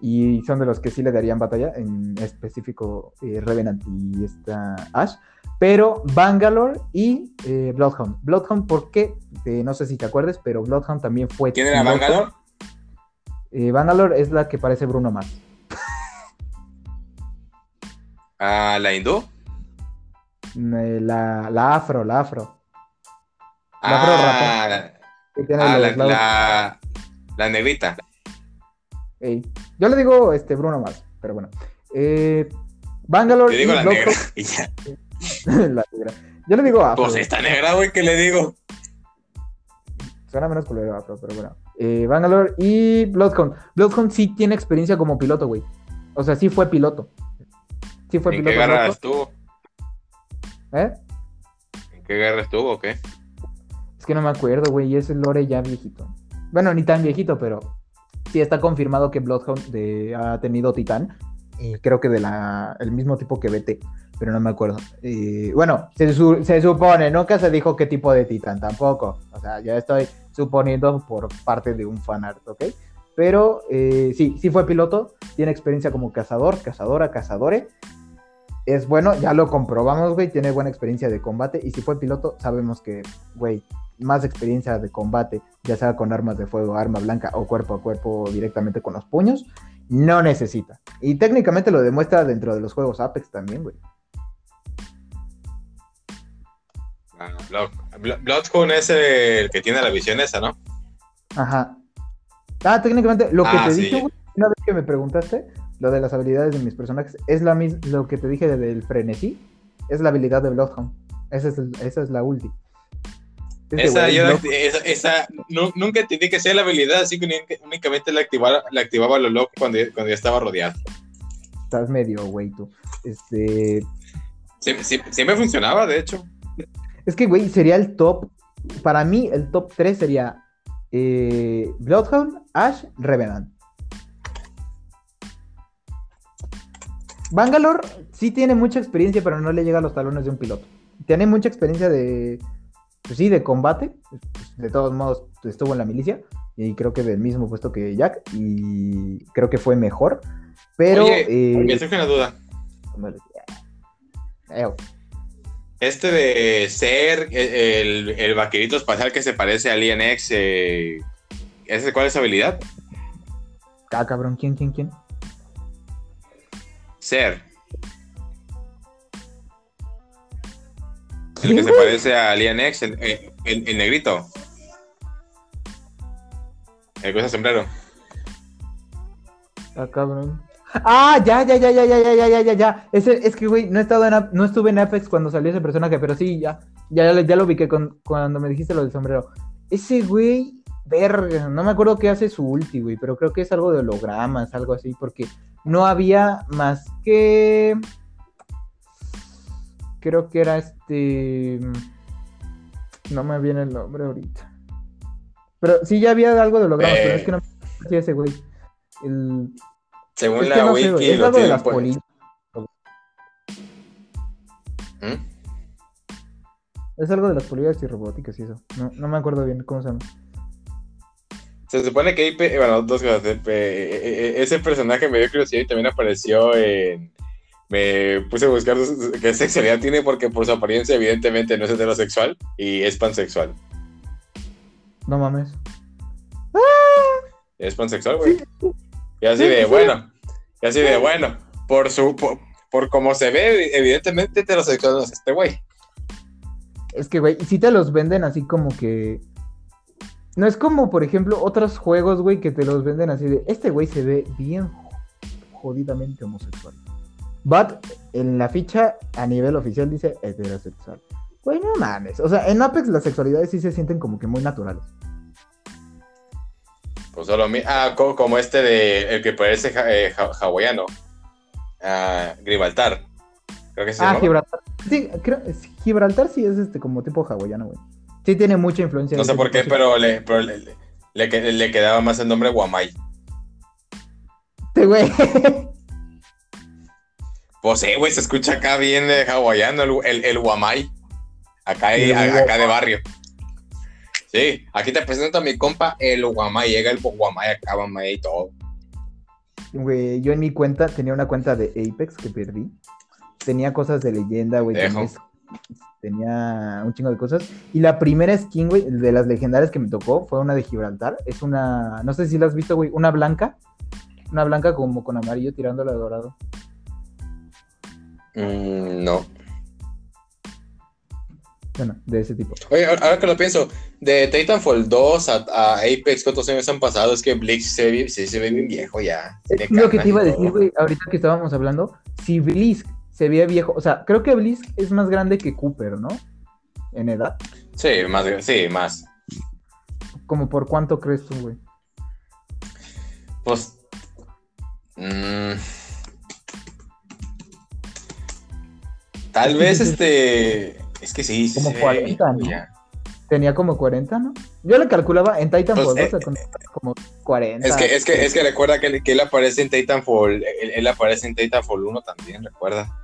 y son de los que sí le darían batalla, en específico eh, Revenant y esta Ash, pero Bangalore y eh, Bloodhound. Bloodhound porque, eh, no sé si te acuerdas, pero Bloodhound también fue... ¿Quién era. Bangalore? Eh, Bangalore es la que parece Bruno Mars. *laughs* Ah, la hindú. Eh, la, la afro, la afro. La afro Ah, la, que tiene ah, la, la- la negrita. Ey, Yo le digo este Bruno Mars, pero bueno. Eh, Bangalore Te digo la negra. *laughs* y ya. *laughs* La negra. Yo le digo afro. Pues esta negra, güey, ¿qué le digo? Suena menos culero afro, pero bueno. Eh, Bangalore y Bloodhound. Bloodhound sí tiene experiencia como piloto, güey. O sea, sí fue piloto. Sí fue ¿En qué piloto. guerra Bloodhound. estuvo? ¿Eh? ¿En qué guerra estuvo o qué? Es que no me acuerdo, güey. Y es el lore ya viejito. Bueno, ni tan viejito, pero sí está confirmado que Bloodhound de- ha tenido titán. Y creo que de la el mismo tipo que BT, pero no me acuerdo. Bueno, se, su- se supone, nunca se dijo qué tipo de titán tampoco. O sea, ya estoy suponiendo por parte de un fanart, ¿ok? Pero eh, sí, sí fue piloto, tiene experiencia como cazador, cazadora, cazadore. Es bueno, ya lo comprobamos, güey, tiene buena experiencia de combate. Y si fue piloto, sabemos que, güey, más experiencia de combate, ya sea con armas de fuego, arma blanca o cuerpo a cuerpo directamente con los puños, no necesita. Y técnicamente lo demuestra dentro de los juegos Apex también, güey. Ah, Blood, Blood- Bloodhound es el que tiene la visión esa, ¿no? Ajá. Ah, técnicamente, lo que Ah, te sí. dije, una vez que me preguntaste, lo de las habilidades de mis personajes, es la mis- lo que te dije de- del frenesí, es la habilidad de Bloodhound. Esa es, el- esa es la ulti. Este Esa, yo la- esa, esa- nunca entendí que sea la habilidad, así que única- únicamente la activaba, la activaba lo loco cuando, cuando ya estaba rodeado. Estás medio, güey, tú. Este, Sie- sie- siempre funcionaba, de hecho. Es que, güey, sería el top. Para mí, el top 3 sería eh, Bloodhound, Ash, Revenant. Bangalore sí tiene mucha experiencia, pero no le llega a los talones de un piloto. Tiene mucha experiencia de, pues sí, de combate. Pues, de todos modos, estuvo en la milicia. Y creo que del mismo puesto que Jack. Y creo que fue mejor. Pero. Oye, eh, duda. Eh, Este de ser el, el vaquerito espacial que se parece al INX, eh, ¿ese cuál es su habilidad? ah, cabrón, ¿quién, quién, quién? Ser. El que se parece al INX, el, el- el- el negrito. El que usa sombrero. Ah, cabrón. Ah, ya, ya, ya, ya, ya, ya, ya, ya, ya, ya. Es que, güey, no he estado en no estuve en Apex cuando salió ese personaje, pero sí, ya, ya, ya lo ubiqué con, cuando me dijiste lo del sombrero. Ese güey, verga, no me acuerdo qué hace su ulti, güey, pero creo que es algo de hologramas, algo así, porque no había más que, creo que era este, no me viene el nombre ahorita. Pero sí, ya había algo de hologramas, pero Eh. es que no me ese güey. El, Según es la no wiki, es lo algo de las. ¿Mm? Es algo de las polillas y robóticas y eso. No, no me acuerdo bien cómo se llama. Se supone que IP, bueno, dos cosas. eh, eh, eh, Ese personaje me dio curiosidad y también apareció en. Me puse a buscar qué sexualidad tiene porque por su apariencia, evidentemente, no es heterosexual y es pansexual. No mames. Es pansexual, güey. Y así Sí, de, *laughs* bueno. Y así de, bueno. Por su. Por, por cómo se ve, evidentemente, heterosexual no es este güey. Es que, güey, si te los venden así como que. No es como, por ejemplo, otros juegos, güey, que te los venden así de. Este güey se ve bien jodidamente homosexual. But en la ficha a nivel oficial dice heterosexual. Güey, no mames. O sea, en Apex las sexualidades sí se sienten como que muy naturales. Pues solo mi. Ah, co- como este de. El que parece ja- eh, ja- hawaiano. Ah, Gibraltar. Creo que se Ah. Gibraltar. Sí, creo, es- Gibraltar sí es este como tipo hawaiano, güey. Sí tiene mucha influencia. No de sé por qué, de- pero le, pero le, le- le que- le quedaba más el nombre Guamay. Este güey. Pues sí, güey, se escucha acá bien eh, hawaiano, el, el, el Guamay. Acá, acá de barrio. Sí, aquí te presento a mi compa, el Guamay. Llega el Guamay acá, Guamay y todo. Güey, yo en mi cuenta tenía una cuenta de Apex que perdí. Tenía cosas de leyenda, güey. Tenía, tenía un chingo de cosas. Y la primera skin, güey, de las legendarias que me tocó fue una de Gibraltar. Es una, no sé si la has visto, güey, una blanca. Una blanca como con amarillo tirándola dorado. Mm, no. Bueno, de ese tipo. Oye, ahora que lo pienso, de Titanfall 2 a, a Apex, ¿cuántos años han pasado? Es que Blix se, ve- se ve bien viejo ya. Es lo que te iba a decir, güey, ahorita que estábamos hablando. Si Blisk se veía viejo, o sea, creo que Blisk es más grande que Cooper, ¿no? En edad. Sí, más, sí, más. ¿Como por cuánto crees tú, güey? Pues. mm, tal vez *laughs* este. Es que sí, sí Como ve 40, viejo ¿no? ya. Tenía como 40, ¿no? Yo le calculaba en Titanfall Pues, 2 como 40. Es que, es que, es que recuerda que, él- que él aparece en Titanfall. Él, él aparece en Titanfall 1 también, recuerda.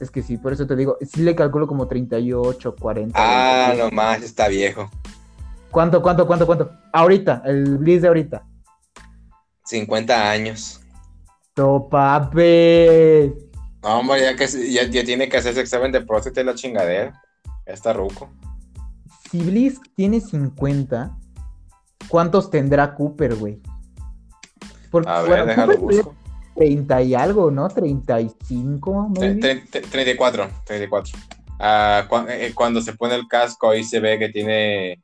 Es que sí, por eso te digo, sí le calculo como 38, 40. Ah, 20. no más, está viejo. ¿Cuánto, cuánto, cuánto, cuánto? Ahorita, el Blitz de ahorita. 50 años. Topape. No, hombre, ya, que, ya, ya tiene que hacerse examen de próstata y la chingadera. Está ruco. Si Blitz tiene 50, ¿cuántos tendrá Cooper, güey? Porque, A ver, bueno, déjalo busco. 30 y algo, ¿no? 35, Tre- maybe. tre- tre- 34, 34. Ah, cu- eh, cuando se pone el casco ahí se ve que tiene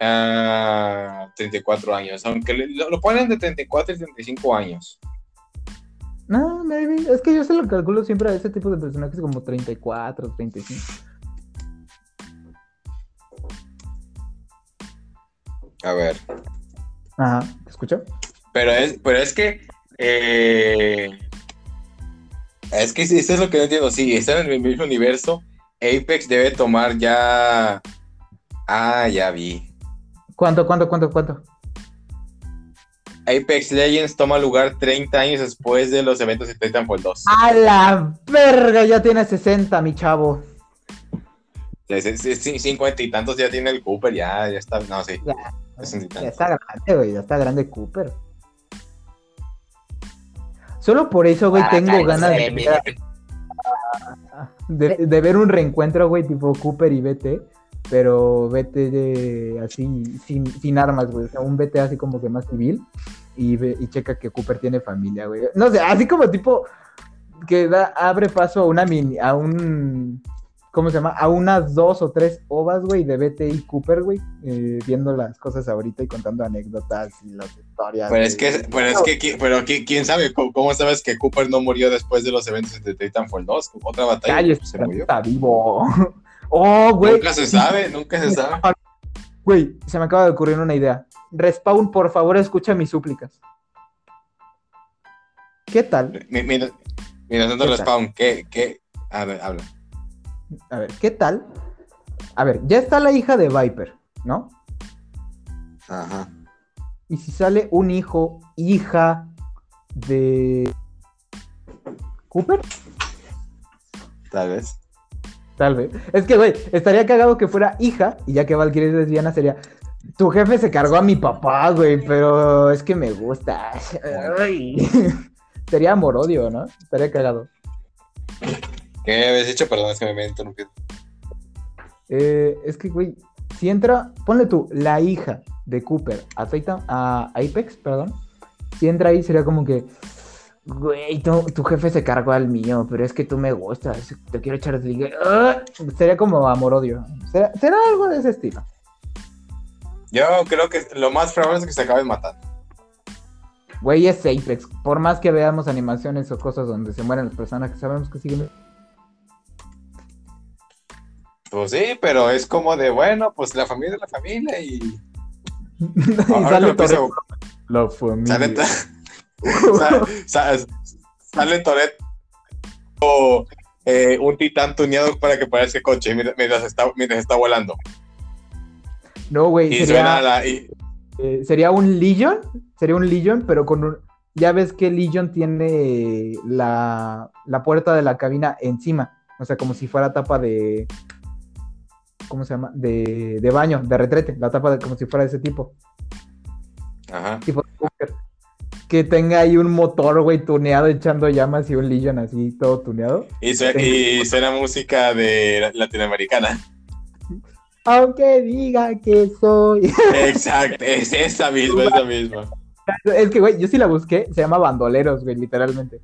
ah, 34 años, aunque lo, lo ponen de 34 y 35 años. No, maybe. Es que yo se lo calculo siempre a ese tipo de personajes como 34, 35. A ver. Ajá, ¿te escucho? Pero es, pero es que eh, es que eso es lo que no entiendo. Sí, está en el mismo universo. Apex debe tomar ya. Ah, ya vi. ¿Cuánto, cuánto, cuánto, cuánto? Apex Legends toma lugar 30 años después de los eventos de Titanfall 2. ¡A la verga! Ya tiene 60, mi chavo. Sí, sí, sí, sí, 50 y tantos ya tiene el Cooper, ya, ya está. No, sí. Ya, 60 y ya está grande, güey. Ya está grande Cooper. Solo por eso, güey, Ah, tengo ganas de, mi- de, de ver un reencuentro, güey, tipo Cooper y BT, pero BT de- así, sin, sin armas, güey. O sea, un BT así como que más civil y, ve- y checa que Cooper tiene familia, güey. No sé, así como tipo que da, abre paso a una mini, a un, ¿cómo se llama? A unas dos o tres ovas, güey, de BT y Cooper, güey, eh, viendo las cosas ahorita y contando anécdotas y las historias. Pero es que, pero es que, pero qui- quién sabe, ¿Cómo, cómo sabes que Cooper no murió después de los eventos de Titanfall 2? Otra batalla, Cállate, se murió. está vivo. *laughs* Oh, güey. Nunca se sabe, nunca se sabe. Güey, se me acaba de ocurrir una idea. Respawn, por favor, escucha mis súplicas. ¿Qué tal? Mi- Mira, mira, tanto ¿Qué tal? respawn, ¿qué, qué? A ver, habla. A ver, ¿qué tal? A ver, ya está la hija de Viper, ¿no? Ajá. Y si sale un hijo, hija de Cooper, Tal vez. tal vez. Es que, güey, estaría cagado que fuera hija, y ya que Valkyrie es lesbiana, sería. Tu jefe se cargó a mi papá, güey, pero es que me gusta. Ay. *laughs* Sería amor-odio, ¿no? Estaría cagado. ¿Qué me habías dicho? Perdón, es que me he interrumpido. Eh, es que, güey, si entra, ponle tú, la hija de Cooper a, Titan- a Apex, perdón. Si entra ahí, sería como que, güey, tu, tu jefe se cargó al mío, pero es que tú me gustas, te quiero echar de. Ah, Sería como amor-odio. Será, será algo de ese estilo. Yo creo que lo más probable es que se acaben matando. Güey, es Apex. Por más que veamos animaciones o cosas donde se mueren los personajes, sabemos que siguen. Pues sí, pero es como de, bueno, pues la familia es la familia y... y *laughs* Ahora sale lo pienso, Toretto. La familia. Sale, *laughs* sa- sa- sale Toretto eh, un titán tuneado para que parezca coche mientras, está, mientras está volando. No, güey, sería... suena la... y- Eh, sería un Legion, sería un Legion, pero con un... Ya ves que Legion tiene la, la puerta de la cabina encima, o sea, como si fuera tapa de... ¿Cómo se llama? De, de baño, de retrete, la tapa de, como si fuera de ese tipo, Ajá. tipo de. Que tenga ahí un motor, güey, tuneado, echando llamas y un Legion así, todo tuneado. Y, sue- y suena música de latinoamericana. Aunque diga que soy... Exacto, es esa misma, esa misma. es que, güey, yo sí la busqué, se llama Bandoleros, güey, literalmente.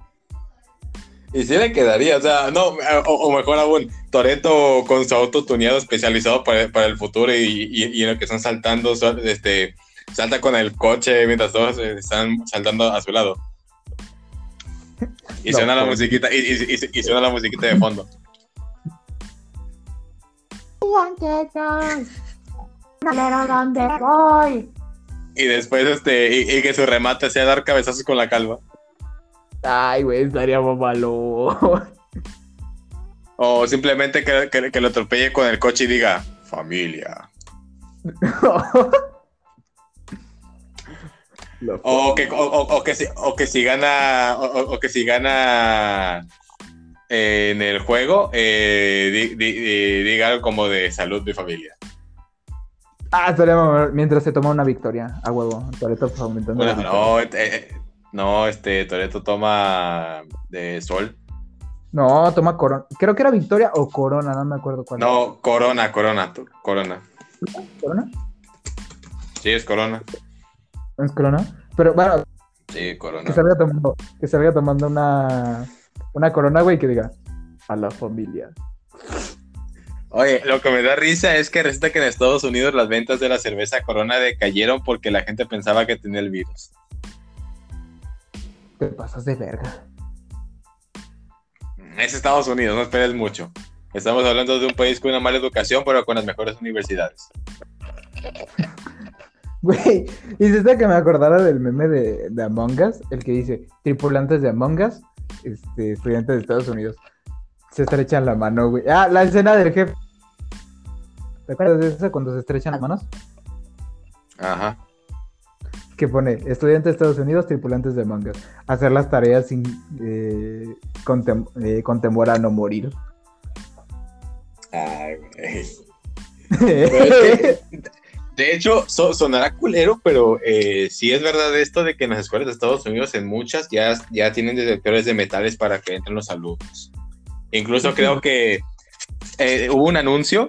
Y sí le quedaría, o sea, no, o, o mejor aún, Toreto con su auto tuneado especializado para, para el futuro y, y, y en lo que están saltando, este, salta con el coche mientras todos eh, están saltando a su lado. Y No, suena la pues. musiquita, y, y- y- y suena la musiquita de fondo. ¿Dónde voy? Y después, este, y, y que su remate sea dar cabezazos con la calva. Ay, güey, estaría malo. *laughs* O simplemente que, que, que lo atropelle con el coche y diga, familia. *laughs* O que, o, o- o que, si, o que si gana, o, que si gana eh, en el juego, eh, di- di- di- diga algo como de salud de familia. Ah, estaría mientras se toma una victoria, a huevo. Toreto pues, aumentando. la Bueno, victoria. no, eh, eh, no, este Toreto toma de sol. No, toma corona. Creo que era victoria o corona, no me acuerdo cuál. No, corona, corona, corona. ¿Corona? Sí, es corona. ¿No es corona? Pero bueno, Sí, que corona. salga tomando, que salga tomando una, una corona, güey, que diga a la familia. Oye, lo que me da risa es que resulta que en Estados Unidos las ventas de la cerveza corona decayeron porque la gente pensaba que tenía el virus. Te pasas de verga. Es Estados Unidos, no esperes mucho. Estamos hablando de un país con una mala educación, pero con las mejores universidades. *laughs* Güey, hiciste que me acordara del meme de, de Among Us, el que dice, tripulantes de Among Us, este, estudiantes de Estados Unidos, se estrechan la mano, güey. Ah, la escena del jefe. ¿Te acuerdas de eso cuando se estrechan las manos? Ajá. Que pone, estudiantes de Estados Unidos, tripulantes de Among Us, hacer las tareas sin, eh, eh, a no morir. Ay, que *laughs* De hecho, so- sonará culero, pero eh, sí es verdad esto de que en las escuelas de Estados Unidos, en muchas, ya, ya tienen detectores de metales para que entren los alumnos. Incluso creo que eh, hubo un anuncio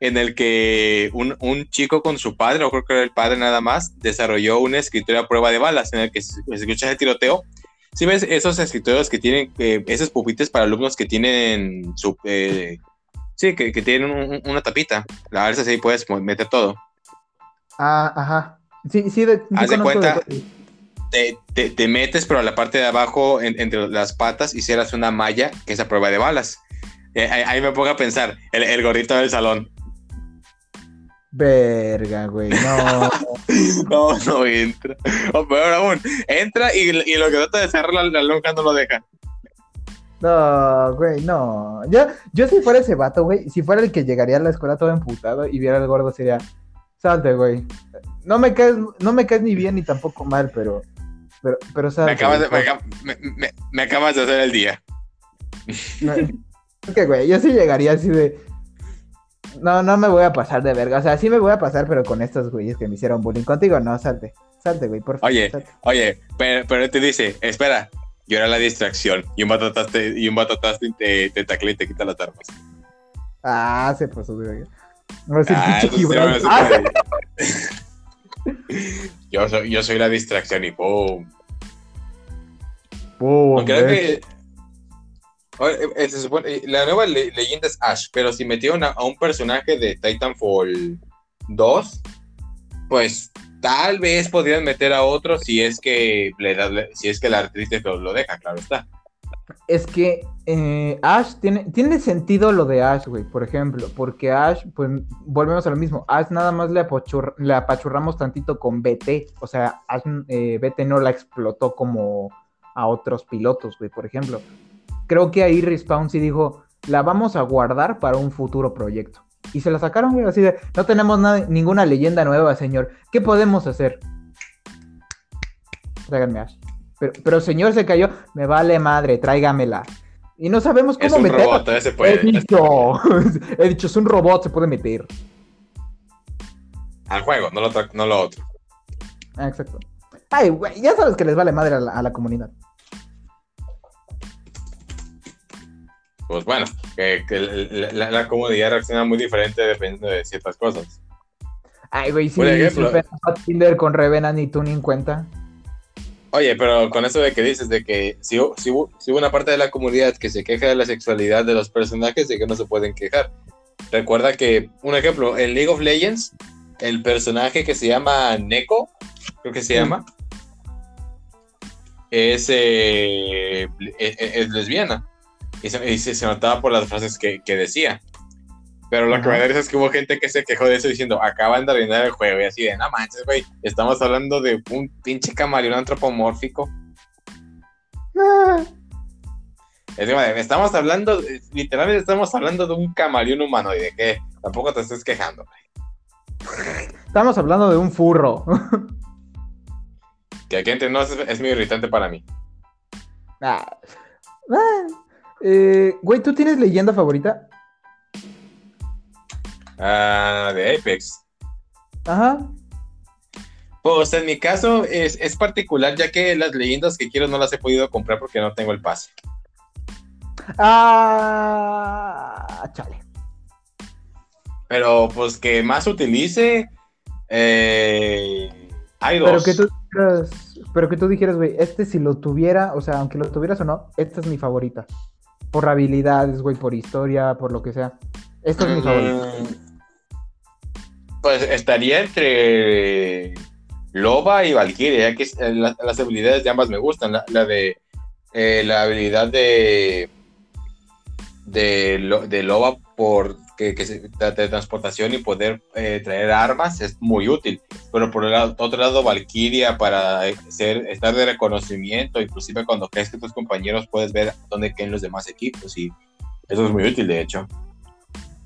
en el que un, un chico con su padre, o creo que era el padre nada más, desarrolló una escritura a prueba de balas en el que se escucha el tiroteo. Si ves esos escritorios que tienen, eh, esos pupitres para alumnos que tienen su... eh, sí, que, que tienen un- un- una tapita. A veces ahí puedes meter todo. Ah, ajá. Sí, sí, de, Haz de cuenta- de- te, te- te metes, pero a la parte de abajo, en- entre las patas, y cierras una malla que es a prueba de balas. Eh, ahí, ahí me pongo a pensar, el, el gordito del salón. Verga, güey. No. *laughs* No, no entra. O peor aún, entra y, y lo que trata de cerrar la, la lonja no lo deja. No, güey, no. Yo, yo si fuera ese vato, güey, si fuera el que llegaría a la escuela todo emputado y viera al gordo, sería, salte, güey. No me caes, no me caes ni bien ni tampoco mal, pero, pero, pero salte. Me acabas, de, me, acabas de hacer el día. Es que, güey, yo sí llegaría así de, no, no me voy a pasar de verga. O sea, sí me voy a pasar, pero con estos güeyes que me hicieron bullying contigo, no, salte, salte, güey, por favor. Oye. salte. Oye, pero, pero te dice, espera, yo era la distracción. Y un vato te, y un vato te, te, taclea y te quita las armas. Ah, se pasó de verga. No sé, Ah, eso Ah, *laughs* yo, soy, yo soy la distracción y ¡pum! pum, Aunque creo que. Eh, supone- eh, la nueva le- leyenda es Ash, pero si metieron a, un personaje de Titanfall 2, pues tal vez podrían meter a otro si es que le da- si es que la actriz lo, lo deja, claro está. Es que eh, Ash tiene, tiene sentido lo de Ash, güey, por ejemplo, porque Ash, pues volvemos a lo mismo, Ash nada más le, apachur- le apachurramos tantito con BT, o sea, Ash, eh, BT no la explotó como a otros pilotos, güey, por ejemplo. Creo que ahí Respawn sí dijo, la vamos a guardar para un futuro proyecto. Y se la sacaron, güey, así de, no tenemos nada, ninguna leyenda nueva, señor, ¿qué podemos hacer? Tráiganme Ash. Pero, pero señor se cayó, me vale madre, tráigamela. Y no sabemos Es cómo un meterla. robot, todavía se He puede. dicho, *laughs* he dicho, es un robot, se puede meter. Al juego, no lo, no lo otro. Ah, exacto. Ay, güey, ya sabes que les vale madre a la, a la comunidad. Pues bueno, que, que la, la- la comunidad reacciona muy diferente dependiendo de ciertas cosas. Ay, güey, sí, Por ejemplo- a Tinder con Revenant y tú ni en cuenta. Oye, pero con eso de que dices de que si, hu- si, hubo- si hubo una parte de la comunidad que se queja de la sexualidad de los personajes, de que no se pueden quejar. Recuerda que, un ejemplo, en League of Legends, el personaje que se llama Neko, creo que se llama, es, eh, es, es lesbiana. Y, se, y se- se notaba por las frases que, que decía. Pero lo que me da es que hubo gente que se quejó de eso diciendo, acaban de arruinar el juego. Y así de, no manches, güey, estamos hablando de un pinche camaleón antropomórfico. Ah, Es que, madre, estamos hablando, de- literalmente estamos hablando de un camaleón humanoide, que tampoco te estés quejando. güey. Estamos hablando de un furro. Que aquí entre nos es, es muy irritante para mí. Ah. Ah. Eh, güey, ¿tú tienes leyenda favorita? Ah, de Apex. Ajá. Pues en mi caso es, es particular, ya que las leyendas que quiero no las he podido comprar porque no tengo el pase. Ah, chale. Pero pues que más utilice, eh, hay Pero dos. que tú dijeras, pero que tú dijeras, güey, este si lo tuviera, o sea, aunque lo tuvieras o no, esta es mi favorita. Por habilidades, güey, por historia, por lo que sea. Esta es mi. Mm, Pues estaría entre Loba y Valkyria, ya que eh, la- las habilidades de ambas me gustan. La, la de eh, la habilidad de de, Lo- de Loba por que, que se de transportación y poder eh, traer armas es muy útil. Pero por el lado- otro lado, Valkyria para eh, ser, estar de reconocimiento, inclusive cuando crees que tus compañeros puedes ver dónde quedan los demás equipos y eso es muy útil de hecho.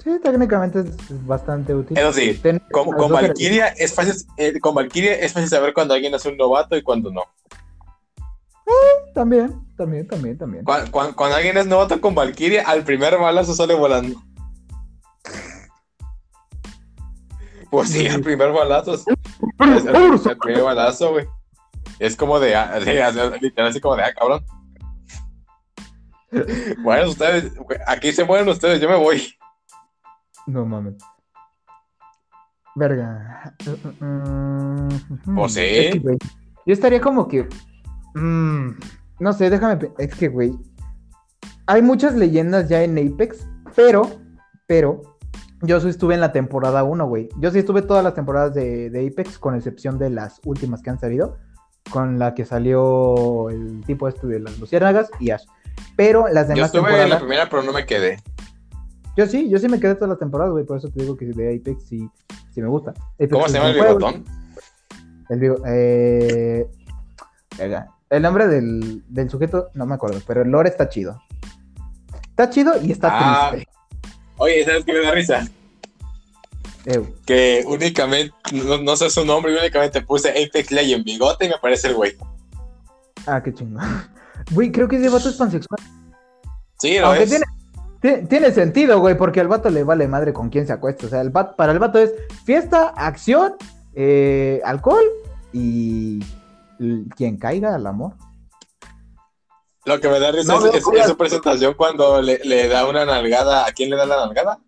Sí, técnicamente es bastante útil. Eso sí, Ten- Con, con Valkyria es fácil, eh, con Valkyria es fácil saber cuando alguien es un novato y cuando no. También, también, también, también. Cuando, cuando alguien es novato con Valkyria, al primer balazo sale volando. Pues sí, el primer balazo. Es *laughs* el, el primer balazo, güey. Es como de, ah, de- literal, así como de, ah, cabrón. *laughs* Bueno, ustedes, aquí se mueren ustedes, yo me voy. No mames. Verga. Pues sí. es que, güey, yo estaría como que. mm, no sé, déjame. Es que, güey. Hay muchas leyendas ya en Apex, pero. Pero. Yo sí estuve en la temporada 1, güey. Yo sí estuve todas las temporadas de, de Apex, con excepción de las últimas que han salido. Con la que salió el tipo este de las luciérnagas y Ash. Pero las Yo demás estuve en la temporadas. primera, pero no me quedé. Yo sí, yo sí me quedé todas las temporadas, güey. Por eso te digo que de Apex sí, sí me gusta. Apex ¿Cómo se llama el juego. bigotón? El bigo- eh. El nombre del, del sujeto, no me acuerdo, pero el lore está chido. Está chido y está Ah. triste. Oye, ¿sabes qué me da risa? Que únicamente, no, no sé su nombre, y únicamente puse Apex Legend bigote y me aparece el güey. ah, qué chingo. *laughs* Güey, creo que ese vato es pansexual. Sí, lo Aunque es. tiene, ti- tiene sentido, güey, porque al vato le vale madre con quién se acuesta. O sea, el vato, para el vato es fiesta, acción, eh, alcohol y quien caiga al amor. Lo que me da risa No, es, su presentación cuando le, le da una nalgada. ¿A quién le da la nalgada?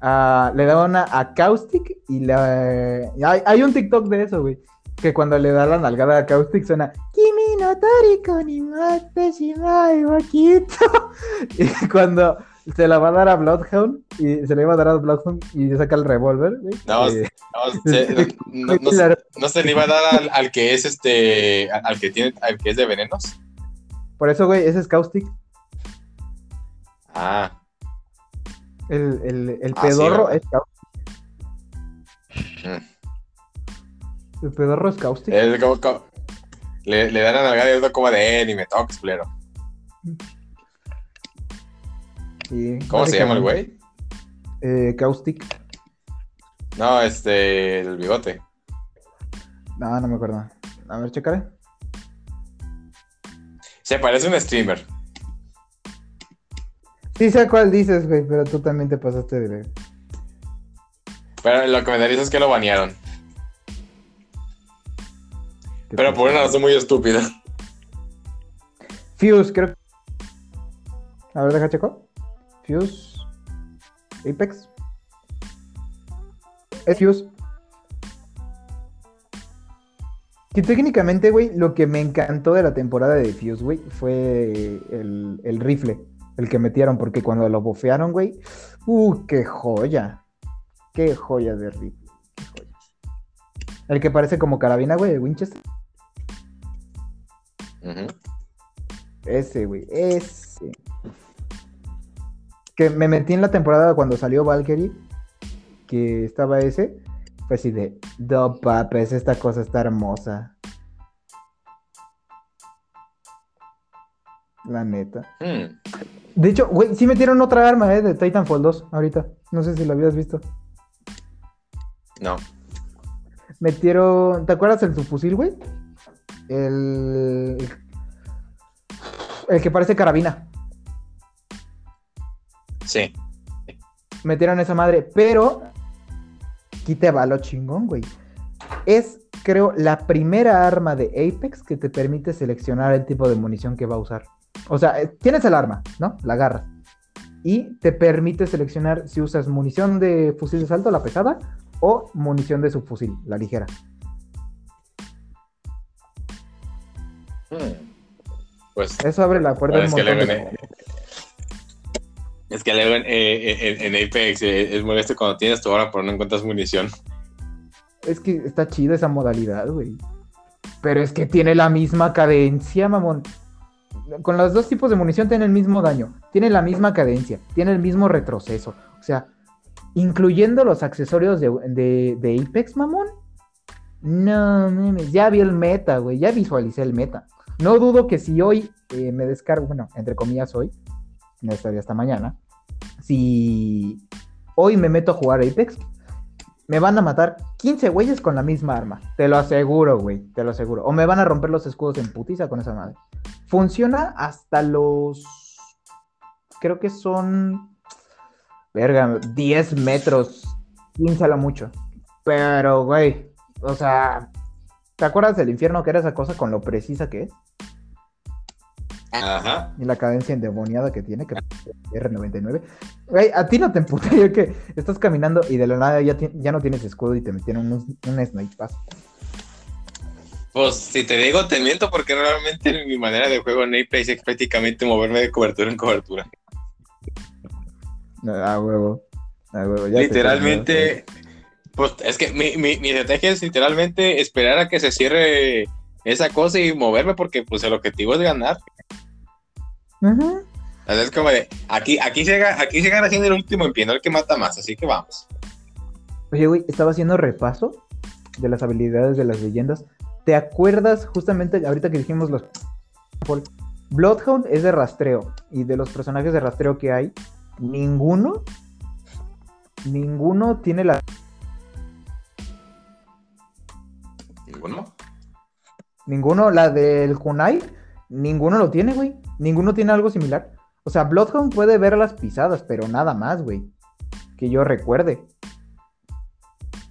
Ah, le da una a Caustic y la... Hay, hay un TikTok de eso, güey. Que cuando le da la nalgada a Caustic suena Kimi no Toriko ni mate shimai wa kito". *laughs* Y cuando se la va a dar a Bloodhound y se le iba a dar a Bloodhound y saca el revólver, güey. No, No, *laughs* se- no, no se- no se le iba a dar al, al que es este. Al al que tiene. Al que es de venenos. Por eso, güey, ese es Caustic. Ah. El, el, el Ah, pedorro es Caustic. Mm. El pedorro es Caustic. Es como, como- le, le dan la nalgada y es como de él y me toques, culero. Sí, ¿Cómo se llama el güey? Eh, Caustic. No, este. El bigote. No, no me acuerdo. A ver, checaré. Se parece a un streamer. Sí sé cuál dices, güey, pero tú también te pasaste de... Pero lo que me risa es que lo banearon. Pero por una razón muy estúpida. Fuse, creo. A ver, deja checo. Fuse. Apex. Es Fuse. Que técnicamente, güey, lo que me encantó de la temporada de Fuse, güey, fue el, el rifle, el que metieron, porque cuando lo bofearon, güey, ¡uh, qué joya! ¡Qué joya de rifle! ¡Qué joya! El que parece como carabina, güey, de Winchester. Ese, güey, ese. Que me metí en la temporada cuando salió Valkyrie, que estaba ese. Fue así de, no papes, esta cosa está hermosa. La neta. Hmm. De hecho, güey, sí metieron otra arma, eh, de Titanfall 2 ahorita. No sé si lo habías visto. No. Metieron, ¿te acuerdas el subfusil, güey? El... El que parece carabina. Sí. metieron esa madre, pero quite va lo chingón, güey. Es, creo, la primera arma de Apex que te permite seleccionar el tipo de munición que va a usar. O sea, eh, tienes el arma, ¿no? La agarras. Y te permite seleccionar si usas munición de fusil de salto, la pesada, o munición de subfusil, la ligera. Hmm. Pues Eso abre la puerta a Bueno, un es que luego de- es que luego en, eh, en- en Apex eh, es molesto cuando tienes tu hora pero no encuentras munición. Es que está chida esa modalidad, güey. Pero es que tiene la misma cadencia, mamón. Con los dos tipos de munición tiene el mismo daño. Tiene la misma cadencia. Tiene el mismo retroceso. O sea, incluyendo los accesorios de, Apex, mamón. No, mames, ya vi el meta, güey. Ya visualicé el meta. No dudo que si hoy eh, me descargo, bueno, entre comillas hoy, no estaría hasta mañana. Si hoy me meto a jugar Apex, me van a matar 15 güeyes con la misma arma. Te lo aseguro, güey. Te lo aseguro. O me van a romper los escudos en putiza con esa madre. Funciona hasta los. Creo que son. Verga, 10 metros. 15 a lo mucho. Pero, güey, o sea, ¿te acuerdas del infierno que era esa cosa con lo precisa que es? Ajá. Y la cadencia endemoniada que tiene, que es R99. Güey, a ti no te emputaría *laughs* que estás caminando y de la nada ya, ya no tienes escudo y te metieron un, un snipe pass. Pues si te digo, te miento porque realmente mi manera de juego en Apex es prácticamente moverme de cobertura en cobertura. A huevo. A huevo. ya literalmente, pues es que mi, mi, mi estrategia es literalmente esperar a que se cierre esa cosa y moverme porque pues el objetivo es ganar. O sea, es como de, aquí, aquí, se, ga- aquí se gana siendo el último en pie, no el que mata más, así que vamos. Oye, güey, estaba haciendo repaso de las habilidades de las leyendas. ¿Te acuerdas justamente ahorita que dijimos los... Bloodhound es de rastreo y de los personajes de rastreo que hay, ninguno, ninguno tiene la... ¿Ninguno? Ninguno, la del Kunai, ninguno lo tiene, güey. Ninguno tiene algo similar. O sea, Bloodhound puede ver las pisadas, pero nada más, güey. Que yo recuerde.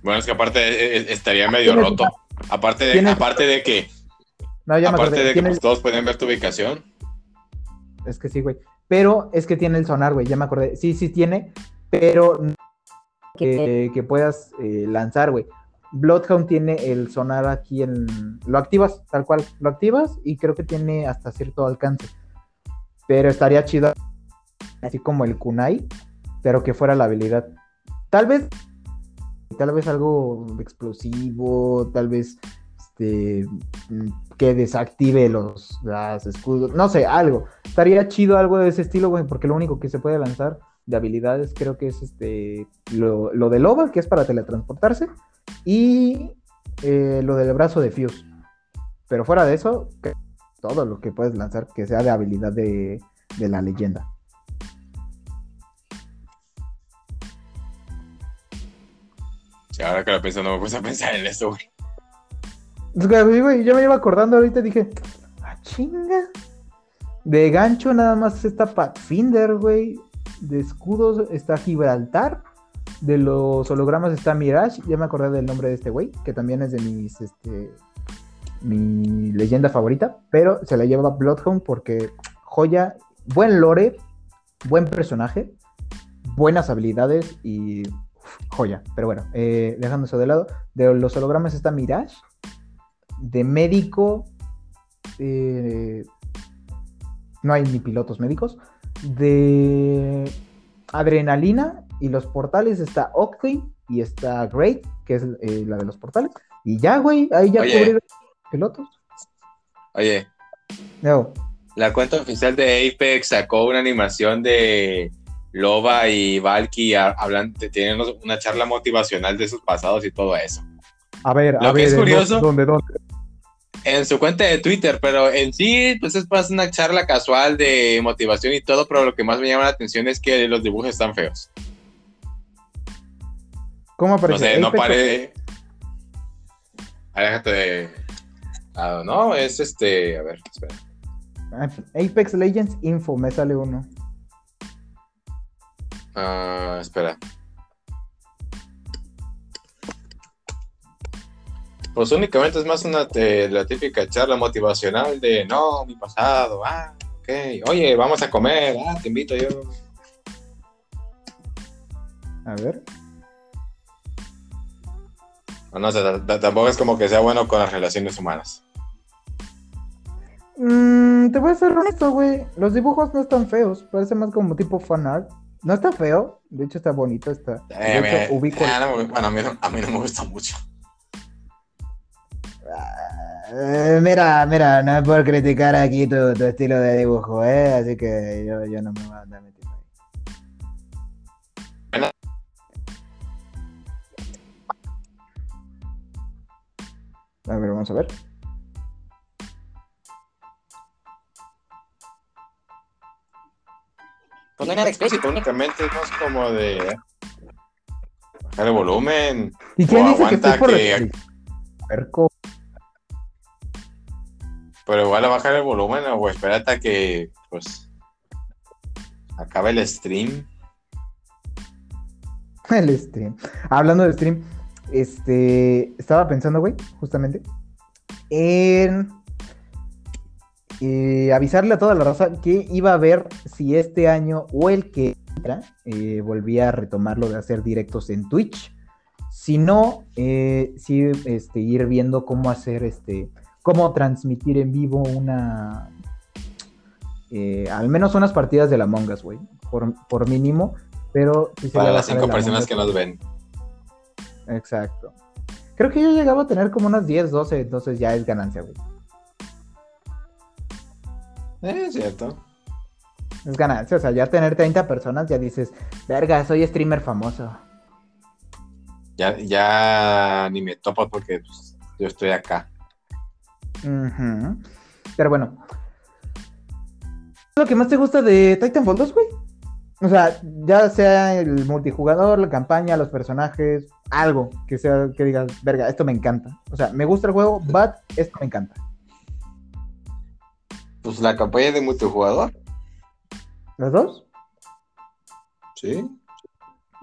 Bueno, es que aparte eh, eh, estaría medio Tiene- roto. Aparte de, aparte de que, No, ya me aparte de que pues, todos pueden ver tu ubicación. Es que sí, güey. Pero es que tiene el sonar, güey. Ya me acordé. Sí, sí tiene, pero que puedas eh, lanzar, güey. Bloodhound tiene el sonar aquí en. Lo activas, tal cual. Lo activas y creo que tiene hasta cierto alcance. Pero estaría chido. Así como el Kunai, pero que fuera la habilidad. Tal vez. Tal vez algo explosivo, tal vez. Este. mm, Que desactive los las escudos. No sé, algo. Estaría chido algo de ese estilo, güey, porque lo único que se puede lanzar de habilidades creo que es este lo, lo de Loba, que es para teletransportarse, y eh, lo del brazo de Fuse. Pero fuera de eso, todo lo que puedes lanzar que sea de habilidad de, de la leyenda. Sí, ahora que lo pienso, no me puse a pensar en eso, güey, yo me iba acordando ahorita y dije, ah, chinga. De gancho nada más está Pathfinder, güey. De escudos está Gibraltar. De los hologramas está Mirage. Ya me acordé del nombre de este güey, que también es de mis, este, mi leyenda favorita. Pero se la lleva Bloodhound porque joya, buen lore, buen personaje, buenas habilidades y uf, joya. Pero bueno, eh, dejando eso de lado, de los hologramas está Mirage de médico, eh, no hay ni pilotos médicos. De adrenalina y los portales está Octane y está Great, que es eh, la de los portales. Y ya, güey, ahí ya Oye. cubrieron pilotos. Oye, No, la cuenta oficial de Apex sacó una animación de Loba y Valky a- hablan, de- tienen una charla motivacional de sus pasados y todo eso. a ver, a Lo que ver, es ¿en curioso- ¿dónde, dónde? En su cuenta de Twitter, pero en sí, pues es más una charla casual de motivación y todo, pero lo que más me llama la atención es que los dibujos están feos. ¿Cómo No aparece? sé, no pare. Ah, déjate de. Ah, no, es este. A ver, espera. Apex Legends Info, me sale uno. Ah, espera. Pues únicamente es más una te- la típica charla motivacional de no, mi pasado, ah, ok, oye, vamos a comer, ah, te invito yo. A ver. No, no, tampoco es como que sea bueno con las relaciones humanas. Mm, te voy a ser honesto, güey. Los dibujos no están feos. Parece más como tipo fanart. No está feo. De hecho, está bonito. Está. Eh, de hecho, me- ubico el- ah, no me- bueno, a mí, no, a mí no me gusta mucho. Eh, mira, mira, no es por criticar aquí tu, tu estilo de dibujo, ¿eh? Así que yo, yo no me voy a andar metiendo ahí. Bueno. A ver, vamos a ver. Pues no hay nada explícito, únicamente es más como de. Bajar el volumen. ¿Y quién dice que aguanta estoy por que-? Perco. Pero igual a bajar el volumen o espérate a que, pues, acabe el stream. *laughs* El stream. Hablando de stream, Este, estaba pensando, güey, justamente, en eh, avisarle a toda la raza que iba a ver si este año o el que entra eh, volvía a retomar lo de hacer directos en Twitch. Si no, eh, sí, este, ir viendo cómo hacer, este, cómo transmitir en vivo una, eh, al menos unas partidas de la Among Us, güey, por, por mínimo, pero sí Para las cinco personas que nos ven. Exacto. Creo que yo llegaba a tener como unas 10, 12, entonces ya es ganancia, güey. Eh, es cierto. Es ganancia, o sea, ya tener 30 personas ya dices, verga, soy streamer famoso. Ya, ya ni me topo porque pues, yo estoy acá. Pero bueno. ¿Lo que más te gusta de Titanfall 2, güey? O sea, ya sea el multijugador, la campaña, los personajes, algo que sea que digas, verga, esto me encanta. O sea, me gusta el juego, but esto me encanta. Pues la campaña de multijugador. ¿Los dos? Sí.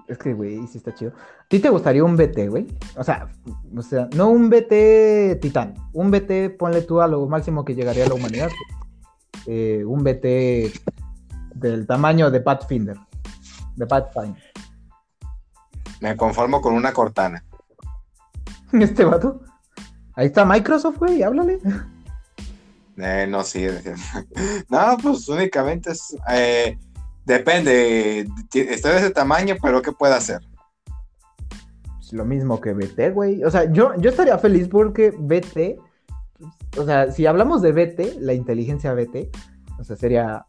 Es que, güey, sí está chido. ¿A ti te gustaría un BT, güey? O sea, o sea, no un BT titán. Un BT, ponle tú a lo máximo que llegaría a la humanidad. Eh, un BT del tamaño de Pathfinder. De Pathfinder. Me conformo con una cortana. *laughs* Este vato. Ahí está Microsoft, güey, háblale. Eh, no, sí. *laughs* no, pues únicamente es. eh, depende. Estoy de ese tamaño, pero ¿qué puedo hacer? Es lo mismo que BT, güey. O sea, yo, yo estaría feliz porque BT. O sea, si hablamos de BT, la inteligencia BT, o sea, sería.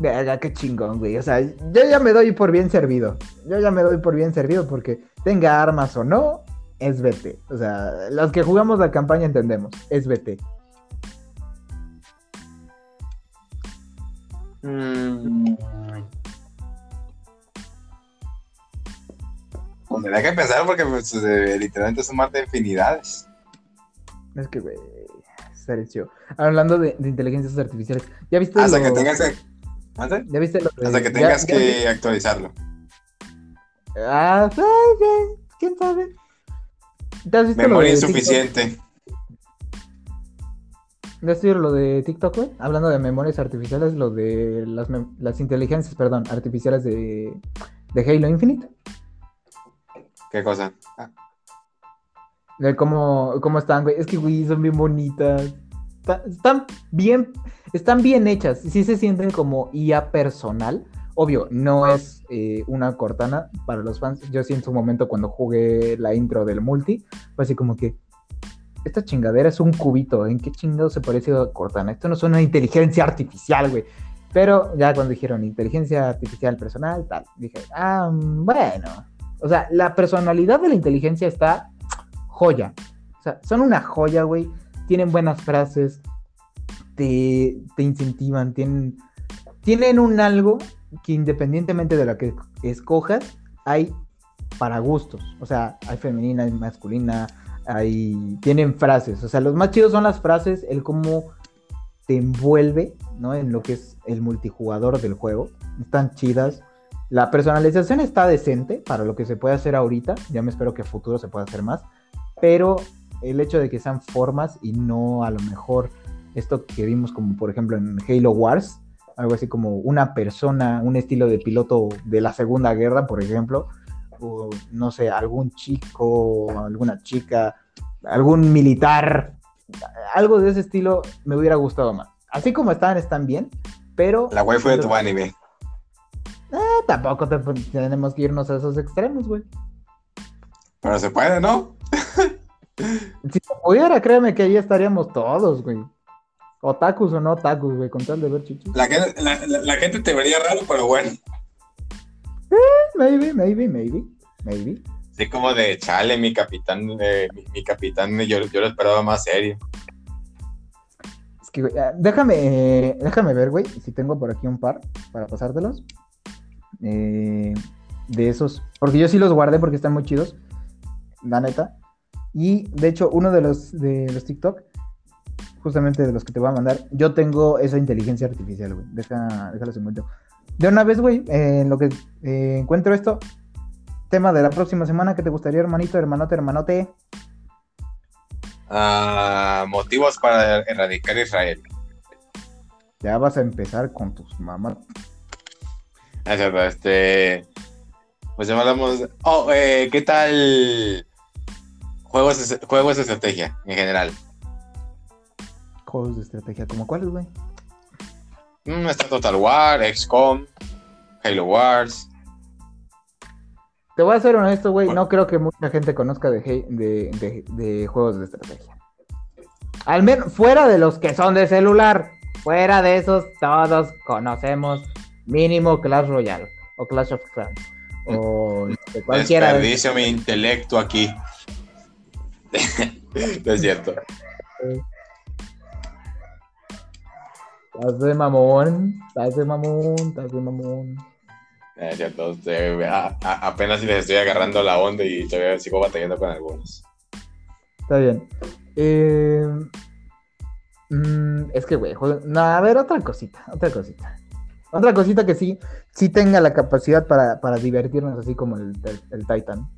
Verga, qué chingón, güey. O sea, yo ya me doy por bien servido. Yo ya me doy por bien servido porque tenga armas o no, es BT. O sea, los que jugamos la campaña entendemos, es BT. Mm. Pues da que pensar porque pues, eh, literalmente es un mar de infinidades. Es que, güey, serio. Hablando de, de inteligencias artificiales, ¿ya viste Hasta lo- que tengas que. ¿Ya viste lo de- Hasta que tengas ya que actualizarlo. Ah, quién sabe. ¿Te has visto lo Memoria de insuficiente. Visto lo de TikTok, güey? Hablando de memorias artificiales, lo de las, inteligencias, perdón, artificiales de, de Halo Infinite. ¿Qué cosa? Ah, De cómo, cómo están, güey. Es que, güey, son bien bonitas. Está- Están bien, están bien hechas. Sí se sienten como IA personal. Obvio, no es eh, una Cortana para los fans. Yo sí en su momento cuando jugué la intro del multi, fue así como que esta chingadera es un cubito. ¿En qué chingado se parece a Cortana? Esto no es una inteligencia artificial, güey. Pero ya cuando dijeron inteligencia artificial personal, tal, dije, ah, mm, bueno. O sea, la personalidad de la inteligencia está joya. O sea, son una joya, güey. Tienen buenas frases, te, te incentivan, tienen, tienen un algo que independientemente de lo que escojas, hay para gustos. O sea, hay femenina, hay masculina, hay, tienen frases. O sea, los más chidos son las frases, el cómo te envuelve, ¿no? En lo que es el multijugador del juego. Están chidas. La personalización está decente para lo que se puede hacer ahorita. Ya me espero que a futuro se pueda hacer más. Pero el hecho de que sean formas y no a lo mejor esto que vimos como por ejemplo en Halo Wars, algo así como una persona, un estilo de piloto de la Segunda Guerra, por ejemplo, o no sé, algún chico, alguna chica, algún militar, algo de ese estilo me hubiera gustado más. Así como están, están bien, pero La waifu de tu anime. eh, tampoco te- tenemos que irnos a esos extremos, güey. Pero se puede, ¿no? *laughs* Si se pudiera, créeme que ahí estaríamos todos, güey. Otakus o no otakus, güey, con tal de ver chichis. La, gente- la- la- la gente te vería raro, pero bueno. Maybe, maybe, maybe, maybe. Sí, como de chale, mi capitán, eh, mi, mi capitán, yo, yo lo esperaba más serio. Es que, güey, ah, déjame, eh, déjame ver, güey, si tengo por aquí un par para pasártelos. Eh, de esos, porque yo sí los guardé porque están muy chidos, la neta. Y de hecho, uno de los de los TikTok, justamente de los que te voy a mandar, yo tengo esa inteligencia artificial, güey. Deja, déjalos encuentro. De una vez, güey, eh, en lo que eh, encuentro esto, tema de la próxima semana, ¿qué te gustaría, hermanito, hermanote, hermanote? Ah, motivos para erradicar Israel. Ya vas a empezar con tus mamás. Cierto, este. Pues ya hablamos. Oh, eh, ¿qué tal? Juegos juegos de estrategia en general. Juegos de estrategia, ¿como cuáles, güey? Mm, está Total War, XCOM, Halo Wars. Te voy a ser honesto, güey. No creo que mucha gente conozca de, de, de- de juegos de estrategia. Al menos fuera de los que son de celular. Fuera de esos, todos conocemos mínimo Clash Royale o Clash of Clans. O este, *laughs* cualquiera de Desperdicio mi intelecto aquí. *laughs* no es cierto. Estás de mamón, estás de mamón, estás de mamón. No Es cierto. a- a- apenas si les estoy agarrando la onda y todavía sigo batallando con algunos. Está bien. Eh, mm, es que, güey, no, a ver, otra cosita, otra cosita. Otra cosita que sí, sí tenga la capacidad para, para divertirnos así como el, el- el Titan.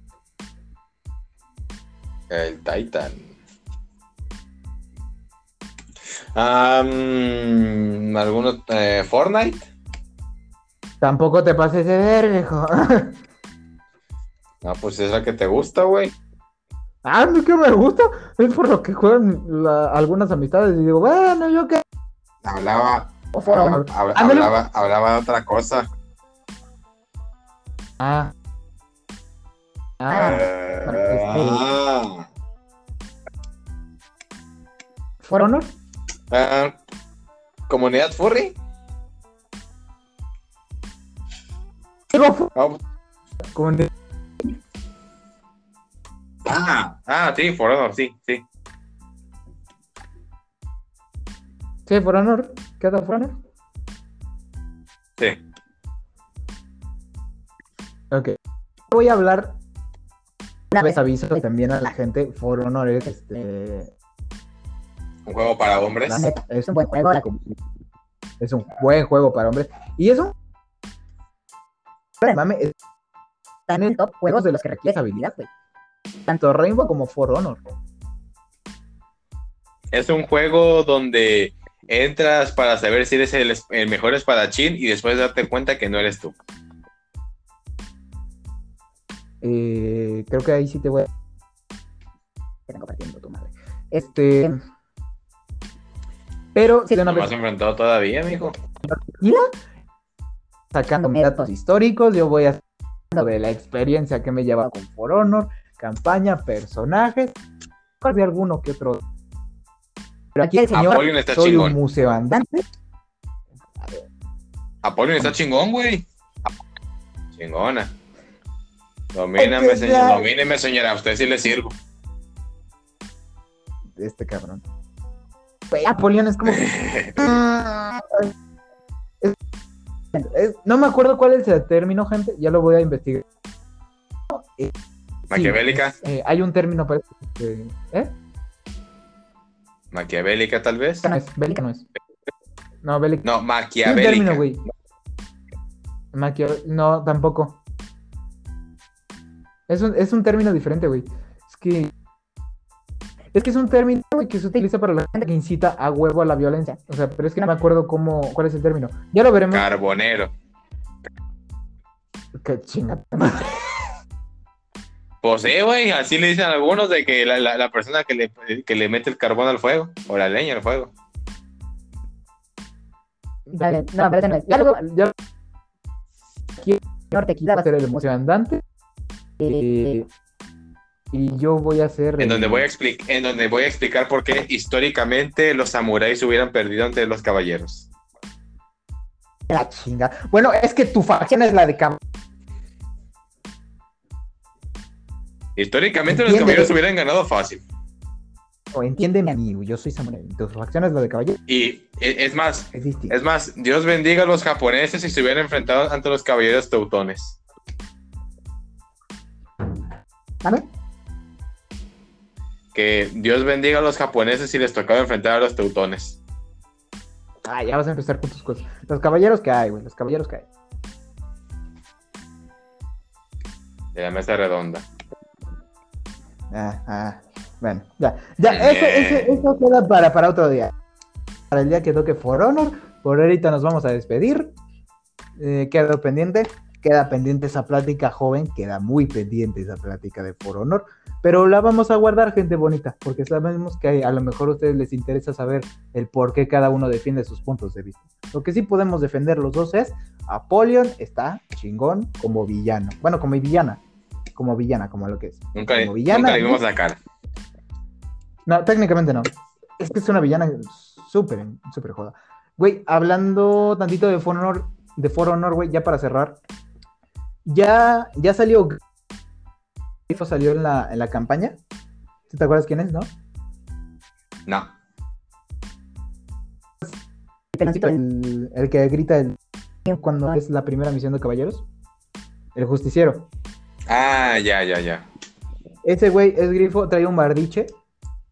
El Titan. Am, ¿Alguno? eh, ¿Fortnite? Tampoco te pases de ver, viejo. No, pues es la que te gusta, güey. ah, no, que me gusta. Es por lo que juegan la- algunas amistades. Y digo, bueno, yo qué. Hablaba, hablaba, hablaba de otra cosa. Ah. Ah, Ah. ¿For Honor? Ah, ¿Comunidad furry? Fu- Ah, de- Ah, ah, sí, For Honor, sí, sí. Sí, For Honor. ¿Qué onda, For Honor? Sí. Ok. Voy a hablar. Una vez aviso también a la gente. For Honor es este. Un juego para hombres. es un buen juego. Es un buen juego para hombres. Y eso. Mame, es- está en el top juegos de los que requieres habilidad, güey. Tanto Rainbow como For Honor. Es un juego donde entras para saber si eres el, el mejor espadachín y después darte cuenta que no eres tú. Eh, creo que ahí sí te voy a. Están compartiendo tu madre. Este. Pero si de una No me has enfrentado todavía, mijo. mis datos históricos, yo voy a de la experiencia que me lleva con For Honor, campaña, personajes, de alguno que otro. Pero aquí el señor, Apolion está soy chingón. un museo andante. Apolion está chingón, güey. Chingona. Domíname, señor. ya- Domíneme, señora. A usted sí le sirvo. Este cabrón. Güey, Apolión es como. Es- *laughs* es- no me acuerdo cuál es el término, gente. Ya lo voy a investigar. Eh, Maquiavélica. eh, hay un término para este, ¿Eh? Maquiavélica, tal vez. No es, bélica no es. No, bélica. No, maquiavélica. término, güey. No, tampoco. Es un, es un término diferente, güey. Es que. Es que es un término que se utiliza para la gente que incita a huevo a la violencia. O sea, pero es que no me acuerdo cómo, cuál es el término. Ya lo veremos. Carbonero. Qué chinga. Pues sí, güey. Así le dicen algunos de que la, la- la persona que le, que le mete el carbón al fuego o la leña al fuego. Dale, no, pero ese no es. Ya luego, Ya Norte, va a ser el museo andante. eh, y yo voy a hacer. En donde voy a explicar, en donde voy a explicar por qué históricamente los samuráis hubieran perdido ante los caballeros. La chinga. Bueno, es que tu facción es la de cab- Históricamente los caballeros hubieran ganado fácil. o Entiéndeme a mí, güey, yo soy samurai. Tu facción es la de caballero. Y e- es más, Es más, Dios bendiga a los japoneses si se hubieran enfrentado ante los caballeros teutones. ¿Vale? Que Dios bendiga a los japoneses si les tocaba enfrentar a los teutones. Ah, ya vas a empezar con tus cosas. Los caballeros que hay, güey. Los caballeros que hay. De la mesa redonda. Ah, ah, bueno, ya, ya, eso, eso, eso queda para, para otro día. Para el día que toque For Honor, por ahorita nos vamos a despedir. Eh, queda pendiente, queda pendiente esa plática joven, queda muy pendiente esa plática de For Honor, pero la vamos a guardar, gente bonita, porque sabemos que a lo mejor a ustedes les interesa saber el por qué cada uno defiende sus puntos de vista. Lo que sí podemos defender los dos es, Apollyon está chingón como villano, bueno, como villana, como villana, como lo que es. Nunca, Como villana, nunca le vimos la cara. No, técnicamente no. Es que es una villana súper, súper joda. Güey, hablando tantito de For Honor, de For Honor, güey, ya para cerrar. Ya, ya salió. Grifo salió en la, en la campaña. ¿Sí ¿Te acuerdas quién es, no? No. El, el que grita el, cuando es la primera misión de caballeros. El justiciero. Ah, ya, ya, ya. Ese güey es grifo, trae un bardiche.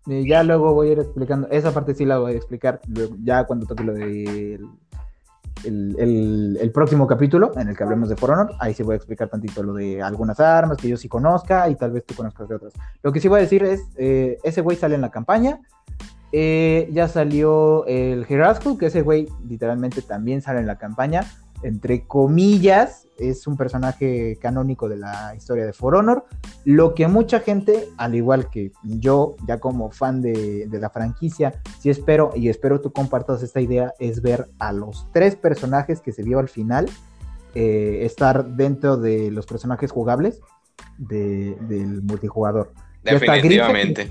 Y ya luego voy a ir explicando. Esa parte sí la voy a explicar ya cuando toque lo del el, el- el próximo capítulo en el que hablemos de For Honor. Ahí sí voy a explicar tantito lo de algunas armas que yo sí conozca y tal vez tú conozcas de otras. Lo que sí voy a decir es: eh, ese güey sale en la campaña. Eh, ya salió el Heraskul, que ese güey literalmente también sale en la campaña. Entre comillas, es un personaje canónico de la historia de For Honor. Lo que mucha gente, al igual que yo, ya como fan de, de la franquicia, sí espero, y espero tú compartas esta idea, es ver a los tres personajes que se vio al final eh, estar dentro de los personajes jugables de- del multijugador. Definitivamente.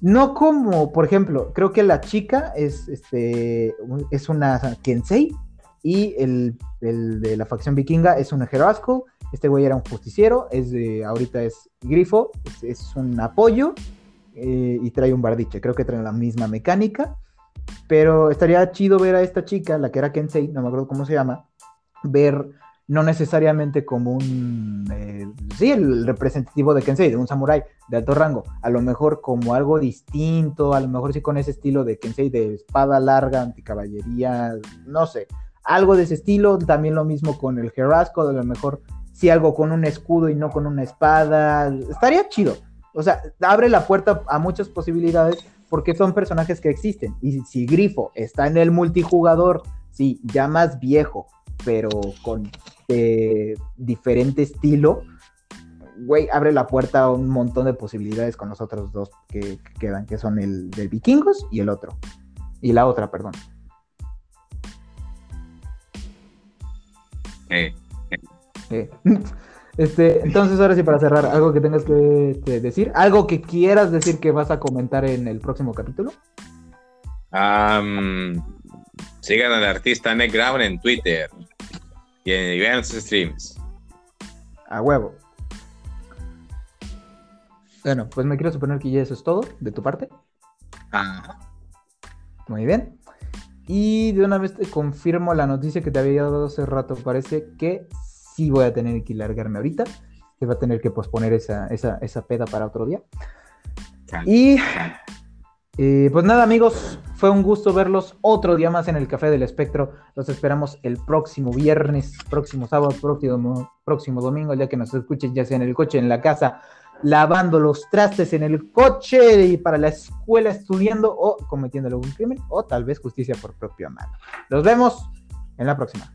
No como, por ejemplo, creo que la chica es, este, es una Kensei y el, el de la facción vikinga es un Heraskul. Este güey era un justiciero, es de, ahorita es grifo, es, es un apoyo eh, y trae un bardiche. Creo que traen la misma mecánica, pero estaría chido ver a esta chica, la que era Kensei, no me acuerdo cómo se llama, ver no necesariamente como un, eh, sí, el representativo de Kensei, de un samurái de alto rango, a lo mejor como algo distinto, a lo mejor sí con ese estilo de Kensei de espada larga, anticaballería, no sé, algo de ese estilo, también lo mismo con el Herasco, a lo mejor sí algo con un escudo y no con una espada, estaría chido, o sea, abre la puerta a muchas posibilidades porque son personajes que existen, y si Grifo está en el multijugador, sí, ya más viejo, pero con eh, diferente estilo, güey, abre la puerta a un montón de posibilidades con los otros dos que, que quedan, que son el de vikingos y el otro. Y la otra, perdón. Eh, *laughs* Eh, Este, entonces, ahora sí, para cerrar, algo que tengas que te decir, algo que quieras decir que vas a comentar en el próximo capítulo. sigan al artista Nick Brown en Twitter y, en, y vean sus streams. A huevo. Bueno, pues me quiero suponer que ya eso es todo de tu parte. Ajá. Muy bien. Y de una vez te confirmo la noticia que te había dado hace rato. Parece que sí voy a tener que largarme ahorita. Se va a tener que posponer esa, esa, esa peda para otro día. Y eh, pues nada, amigos, fue un gusto verlos otro día más en el Café del Espectro. Los esperamos el próximo viernes, próximo sábado, próximo, próximo domingo, el día que nos escuchen, ya sea en el coche, en la casa, lavando los trastes en el coche y para la escuela estudiando o cometiendo algún crimen o tal vez justicia por propia mano. Los vemos en la próxima.